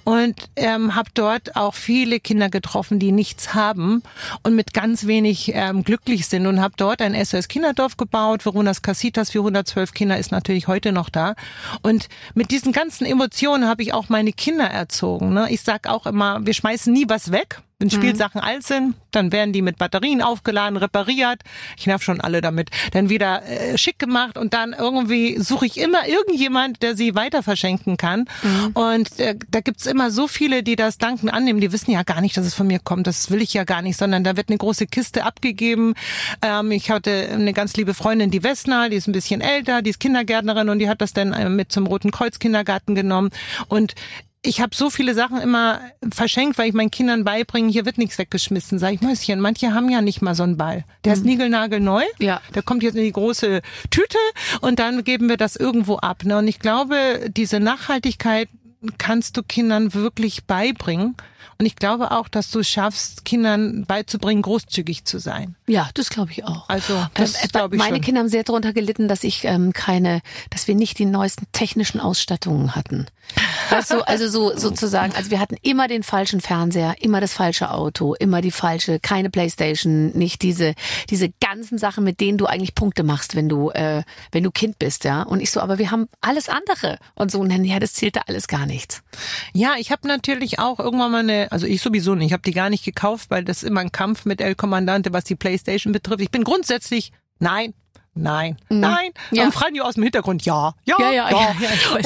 und ähm, habe dort auch viele Kinder getroffen, die nichts haben und mit ganz wenig ähm, glücklich sind und habe dort ein SOS Kinderdorf gebaut. Veronas Casitas für 112 Kinder ist natürlich heute noch da und mit diesen ganzen Emotionen habe ich auch meine Kinder erzogen. Ne? Ich sag auch immer, wir schmeißen nie was weg. Wenn Spielsachen alt sind, dann werden die mit Batterien aufgeladen, repariert. Ich nerv schon alle damit. Dann wieder äh, schick gemacht und dann irgendwie suche ich immer irgendjemand, der sie weiter verschenken kann. Und äh, da gibt's immer so viele, die das Danken annehmen. Die wissen ja gar nicht, dass es von mir kommt. Das will ich ja gar nicht, sondern da wird eine große Kiste abgegeben. Ähm, ich hatte eine ganz liebe Freundin, die Wessner, die ist ein bisschen älter, die ist Kindergärtnerin und die hat das dann äh, mit zum Roten Kreuz Kindergarten genommen. Und ich habe so viele Sachen immer verschenkt, weil ich meinen Kindern beibringe, hier wird nichts weggeschmissen. Sag ich, Mäuschen, manche haben ja nicht mal so einen Ball. Der ist niegelnagelneu. Ja. Der kommt jetzt in die große Tüte und dann geben wir das irgendwo ab. Ne? Und ich glaube, diese Nachhaltigkeit kannst du Kindern wirklich beibringen. Und ich glaube auch, dass du es schaffst, Kindern beizubringen, großzügig zu sein. Ja, das glaube ich auch. Also das Ähm, glaube ich meine schon. Kinder haben sehr darunter gelitten, dass ich ähm, keine, dass wir nicht die neuesten technischen Ausstattungen hatten. Du, also so sozusagen, also wir hatten immer den falschen Fernseher, immer das falsche Auto, immer die falsche, keine Playstation, nicht diese diese ganzen Sachen, mit denen du eigentlich Punkte machst, wenn du äh, wenn du Kind bist, ja. Und ich so, aber wir haben alles andere und so. Und dann, ja, das zählte alles gar nichts. Ja, ich habe natürlich auch irgendwann mal eine, also ich sowieso nicht, ich habe die gar nicht gekauft, weil das ist immer ein Kampf mit El Comandante, was die Playstation betrifft. Ich bin grundsätzlich nein. Nein, nein. Ja. Und Franjo aus dem Hintergrund, ja, ja, Ja, ja, ja, ja. Und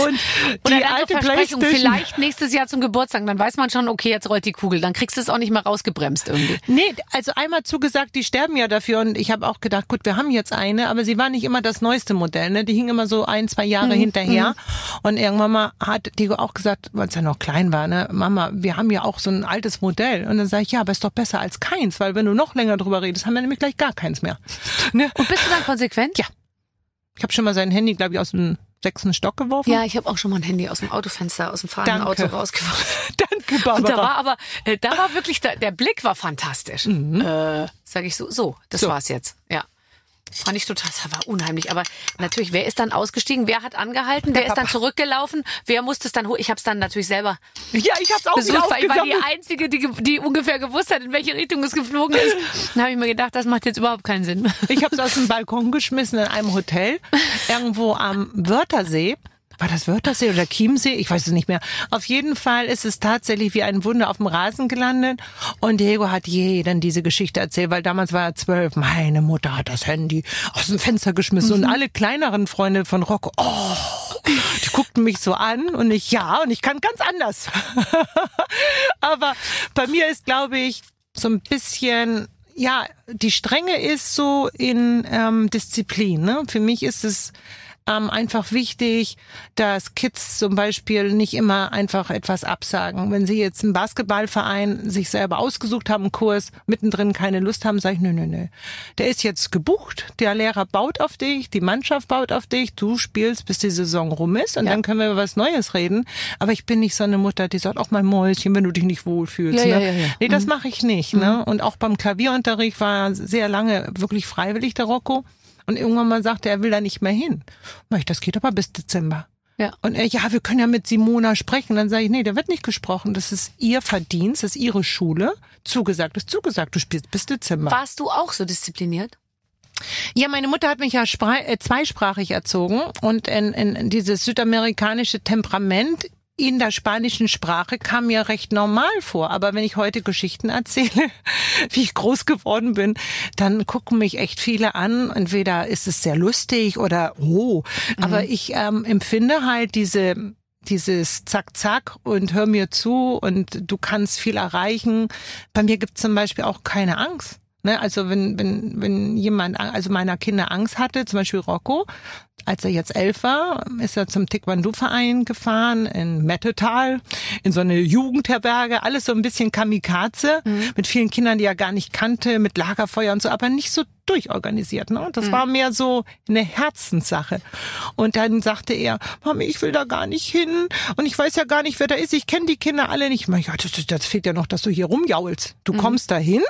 Oder die dann alte Playstation. vielleicht nächstes Jahr zum Geburtstag, dann weiß man schon, okay, jetzt rollt die Kugel, dann kriegst du es auch nicht mehr rausgebremst irgendwie. Nee, also einmal zugesagt, die sterben ja dafür und ich habe auch gedacht, gut, wir haben jetzt eine, aber sie war nicht immer das neueste Modell, ne? Die hing immer so ein, zwei Jahre Mhm, hinterher und irgendwann mal hat Diego auch gesagt, als er noch klein war, ne, Mama, wir haben ja auch so ein altes Modell und dann sage ich, ja, aber ist doch besser als keins, weil wenn du noch länger drüber redest, haben wir nämlich gleich gar keins mehr. Ne? Und bist du dann konsequent? Ja. Ich habe schon mal sein Handy, glaube ich, aus dem sechsten Stock geworfen. Ja, ich habe auch schon mal ein Handy aus dem Autofenster, aus dem fahrenden Danke. Auto rausgeworfen. Danke, Und da Barbara. war aber, äh, da war wirklich, der, der Blick war fantastisch. Äh, sag ich so, so, das Mhm. So. war's jetzt. Ja. Fand ich total, das war unheimlich. Aber natürlich, wer ist dann ausgestiegen? Wer hat angehalten? Wer ist dann Papa. zurückgelaufen? Wer musste es dann holen? Ich habe es dann natürlich selber ja, ich habe es auch besucht, weil ich war die. Einzige, die, die ungefähr gewusst hat, in welche Richtung es geflogen ist. Dann habe ich mir gedacht, das macht jetzt überhaupt keinen Sinn. Ich habe es aus dem Balkon geschmissen in einem Hotel irgendwo am Wörthersee. War das Wörthersee oder Chiemsee? Ich weiß es nicht mehr. Auf jeden Fall ist es tatsächlich wie ein Wunder auf dem Rasen gelandet. Und Diego hat jedem diese Geschichte erzählt, weil damals war er zwölf. Meine Mutter hat das Handy aus dem Fenster geschmissen. Und alle kleineren Freunde von Rocco, oh, die guckten mich so an und ich, ja, und ich kann ganz anders. Aber bei mir ist, glaube ich, so ein bisschen ja, die Strenge ist so in ähm, Disziplin. Ne? Für mich ist es ähm, einfach wichtig, dass Kids zum Beispiel nicht immer einfach etwas absagen. Wenn sie jetzt im Basketballverein sich selber ausgesucht haben, einen Kurs, mittendrin keine Lust haben, sage ich, nö, nö, nö. Der ist jetzt gebucht, der Lehrer baut auf dich, die Mannschaft baut auf dich, du spielst, bis die Saison rum ist und Ja. dann können wir über was Neues reden. Aber ich bin nicht so eine Mutter, die sagt, auch mein Mäuschen, wenn du dich nicht wohlfühlst. Ja, ne? ja, ja, ja. Nee, das mache ich nicht. Ne? Und auch beim Klavierunterricht war sehr lange wirklich freiwillig, der Rocco. Und irgendwann mal sagte er, er will da nicht mehr hin. Mach ich, das geht aber bis Dezember. Ja. Und er, ja, wir können ja mit Simona sprechen. Dann sage ich, nee, da wird nicht gesprochen. Das ist ihr Verdienst, das ist ihre Schule. Zugesagt ist zugesagt. Du spielst bis Dezember. Warst du auch so diszipliniert? Ja, meine Mutter hat mich ja äh, zweisprachig erzogen und in, in dieses südamerikanische Temperament in der spanischen Sprache kam mir recht normal vor. Aber wenn ich heute Geschichten erzähle, wie ich groß geworden bin, dann gucken mich echt viele an. Entweder ist es sehr lustig oder oh. Aber ich ähm, empfinde halt diese dieses Zack, Zack und hör mir zu und du kannst viel erreichen. Bei mir gibt es zum Beispiel auch keine Angst. Ne, also wenn, wenn, wenn jemand, also meiner Kinder Angst hatte, zum Beispiel Rocco, als er jetzt elf war, ist er zum Taekwondo-Verein gefahren in Mettetal, in so eine Jugendherberge, alles so ein bisschen Kamikaze, mit vielen Kindern, die er gar nicht kannte, mit Lagerfeuer und so, aber nicht so durchorganisiert. Ne? Das war mehr so eine Herzenssache. Und dann sagte er, Mami, ich will da gar nicht hin und ich weiß ja gar nicht, wer da ist. Ich kenne die Kinder alle nicht. Ich meine, ja, das, das, fehlt ja noch, dass du hier rumjaulst. Du kommst da hin.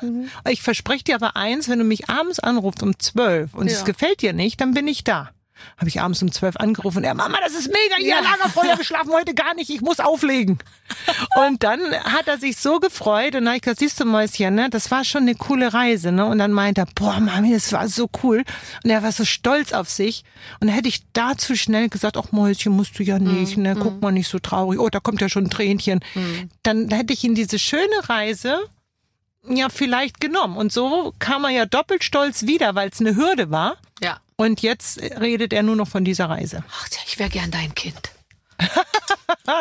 Ich verspreche dir aber eins, wenn du mich abends anrufst um zwölf und es Ja. gefällt dir nicht, dann bin ich da. Habe ich abends um zwölf angerufen und er, Mama, das ist mega, hier Lagerfeuer, wir schlafen heute gar nicht, ich muss auflegen. Und dann hat er sich so gefreut und dann hab ich gesagt, siehst du Mäuschen, ne, das war schon eine coole Reise, ne? Und dann meint er, boah, Mami, das war so cool. Und er war so stolz auf sich. Und dann hätte ich da zu schnell gesagt, ach Mäuschen, musst du ja nicht, ne, guck mal nicht so traurig. Oh, da kommt ja schon ein Tränchen. Dann hätte ich ihn diese schöne Reise ja vielleicht genommen. Und so kam er ja doppelt stolz wieder, weil es eine Hürde war. Ja. Und jetzt redet er nur noch von dieser Reise. Ach, ich wäre gern dein Kind.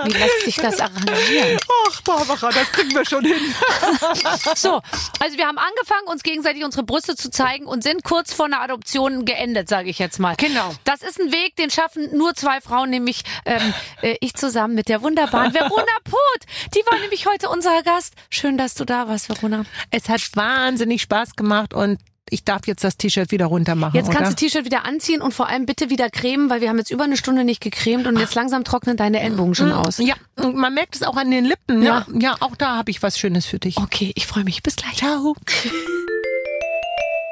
Wie lässt sich das arrangieren? Ach, Barbara, das kriegen wir schon hin. So, also wir haben angefangen, uns gegenseitig unsere Brüste zu zeigen und sind kurz vor einer Adoption geendet, sage ich jetzt mal. Genau. Das ist ein Weg, den schaffen nur zwei Frauen, nämlich ähm, äh, ich zusammen mit der wunderbaren Verona Poth. Die war nämlich heute unser Gast. Schön, dass du da warst, Verona. Es hat wahnsinnig Spaß gemacht und ich darf jetzt das T-Shirt wieder runter machen. Jetzt kannst oder? du das T-Shirt wieder anziehen und vor allem bitte wieder cremen, weil wir haben jetzt über eine Stunde nicht gecremt und jetzt langsam trocknen deine Ellenbogen schon aus. Ja, und man merkt es auch an den Lippen. Ja. Ja, ja auch da habe ich was Schönes für dich. Okay, ich freue mich. Bis gleich. Ciao.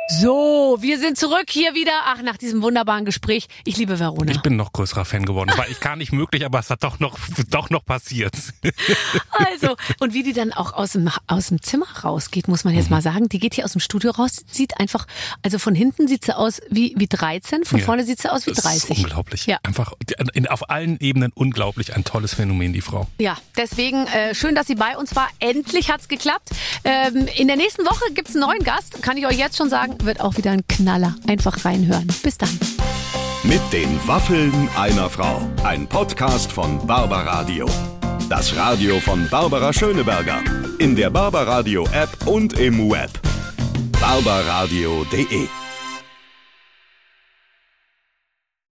So, wir sind zurück hier wieder. Ach, nach diesem wunderbaren Gespräch. Ich liebe Verona. Ich bin noch größerer Fan geworden. Das war ich gar nicht möglich, aber es hat doch noch, doch noch passiert. Also, und wie die dann auch aus dem, aus dem Zimmer rausgeht, muss man jetzt mal sagen. Die geht hier aus dem Studio raus, sieht einfach, also von hinten sieht sie aus wie, wie 13, von Ja. vorne sieht sie aus wie Das 30. ist unglaublich. Ja. Einfach in, auf allen Ebenen unglaublich. Ein tolles Phänomen, die Frau. Ja, deswegen äh, schön, dass sie bei uns war. Endlich hat's geklappt. Ähm, in der nächsten Woche gibt's einen neuen Gast. Kann ich euch jetzt schon sagen, wird auch wieder ein Knaller. Einfach reinhören. Bis dann. Mit den Waffeln einer Frau. Ein Podcast von Barbaradio. Das Radio von Barbara Schöneberger. In der Barbaradio App und im Web. barbaradio.de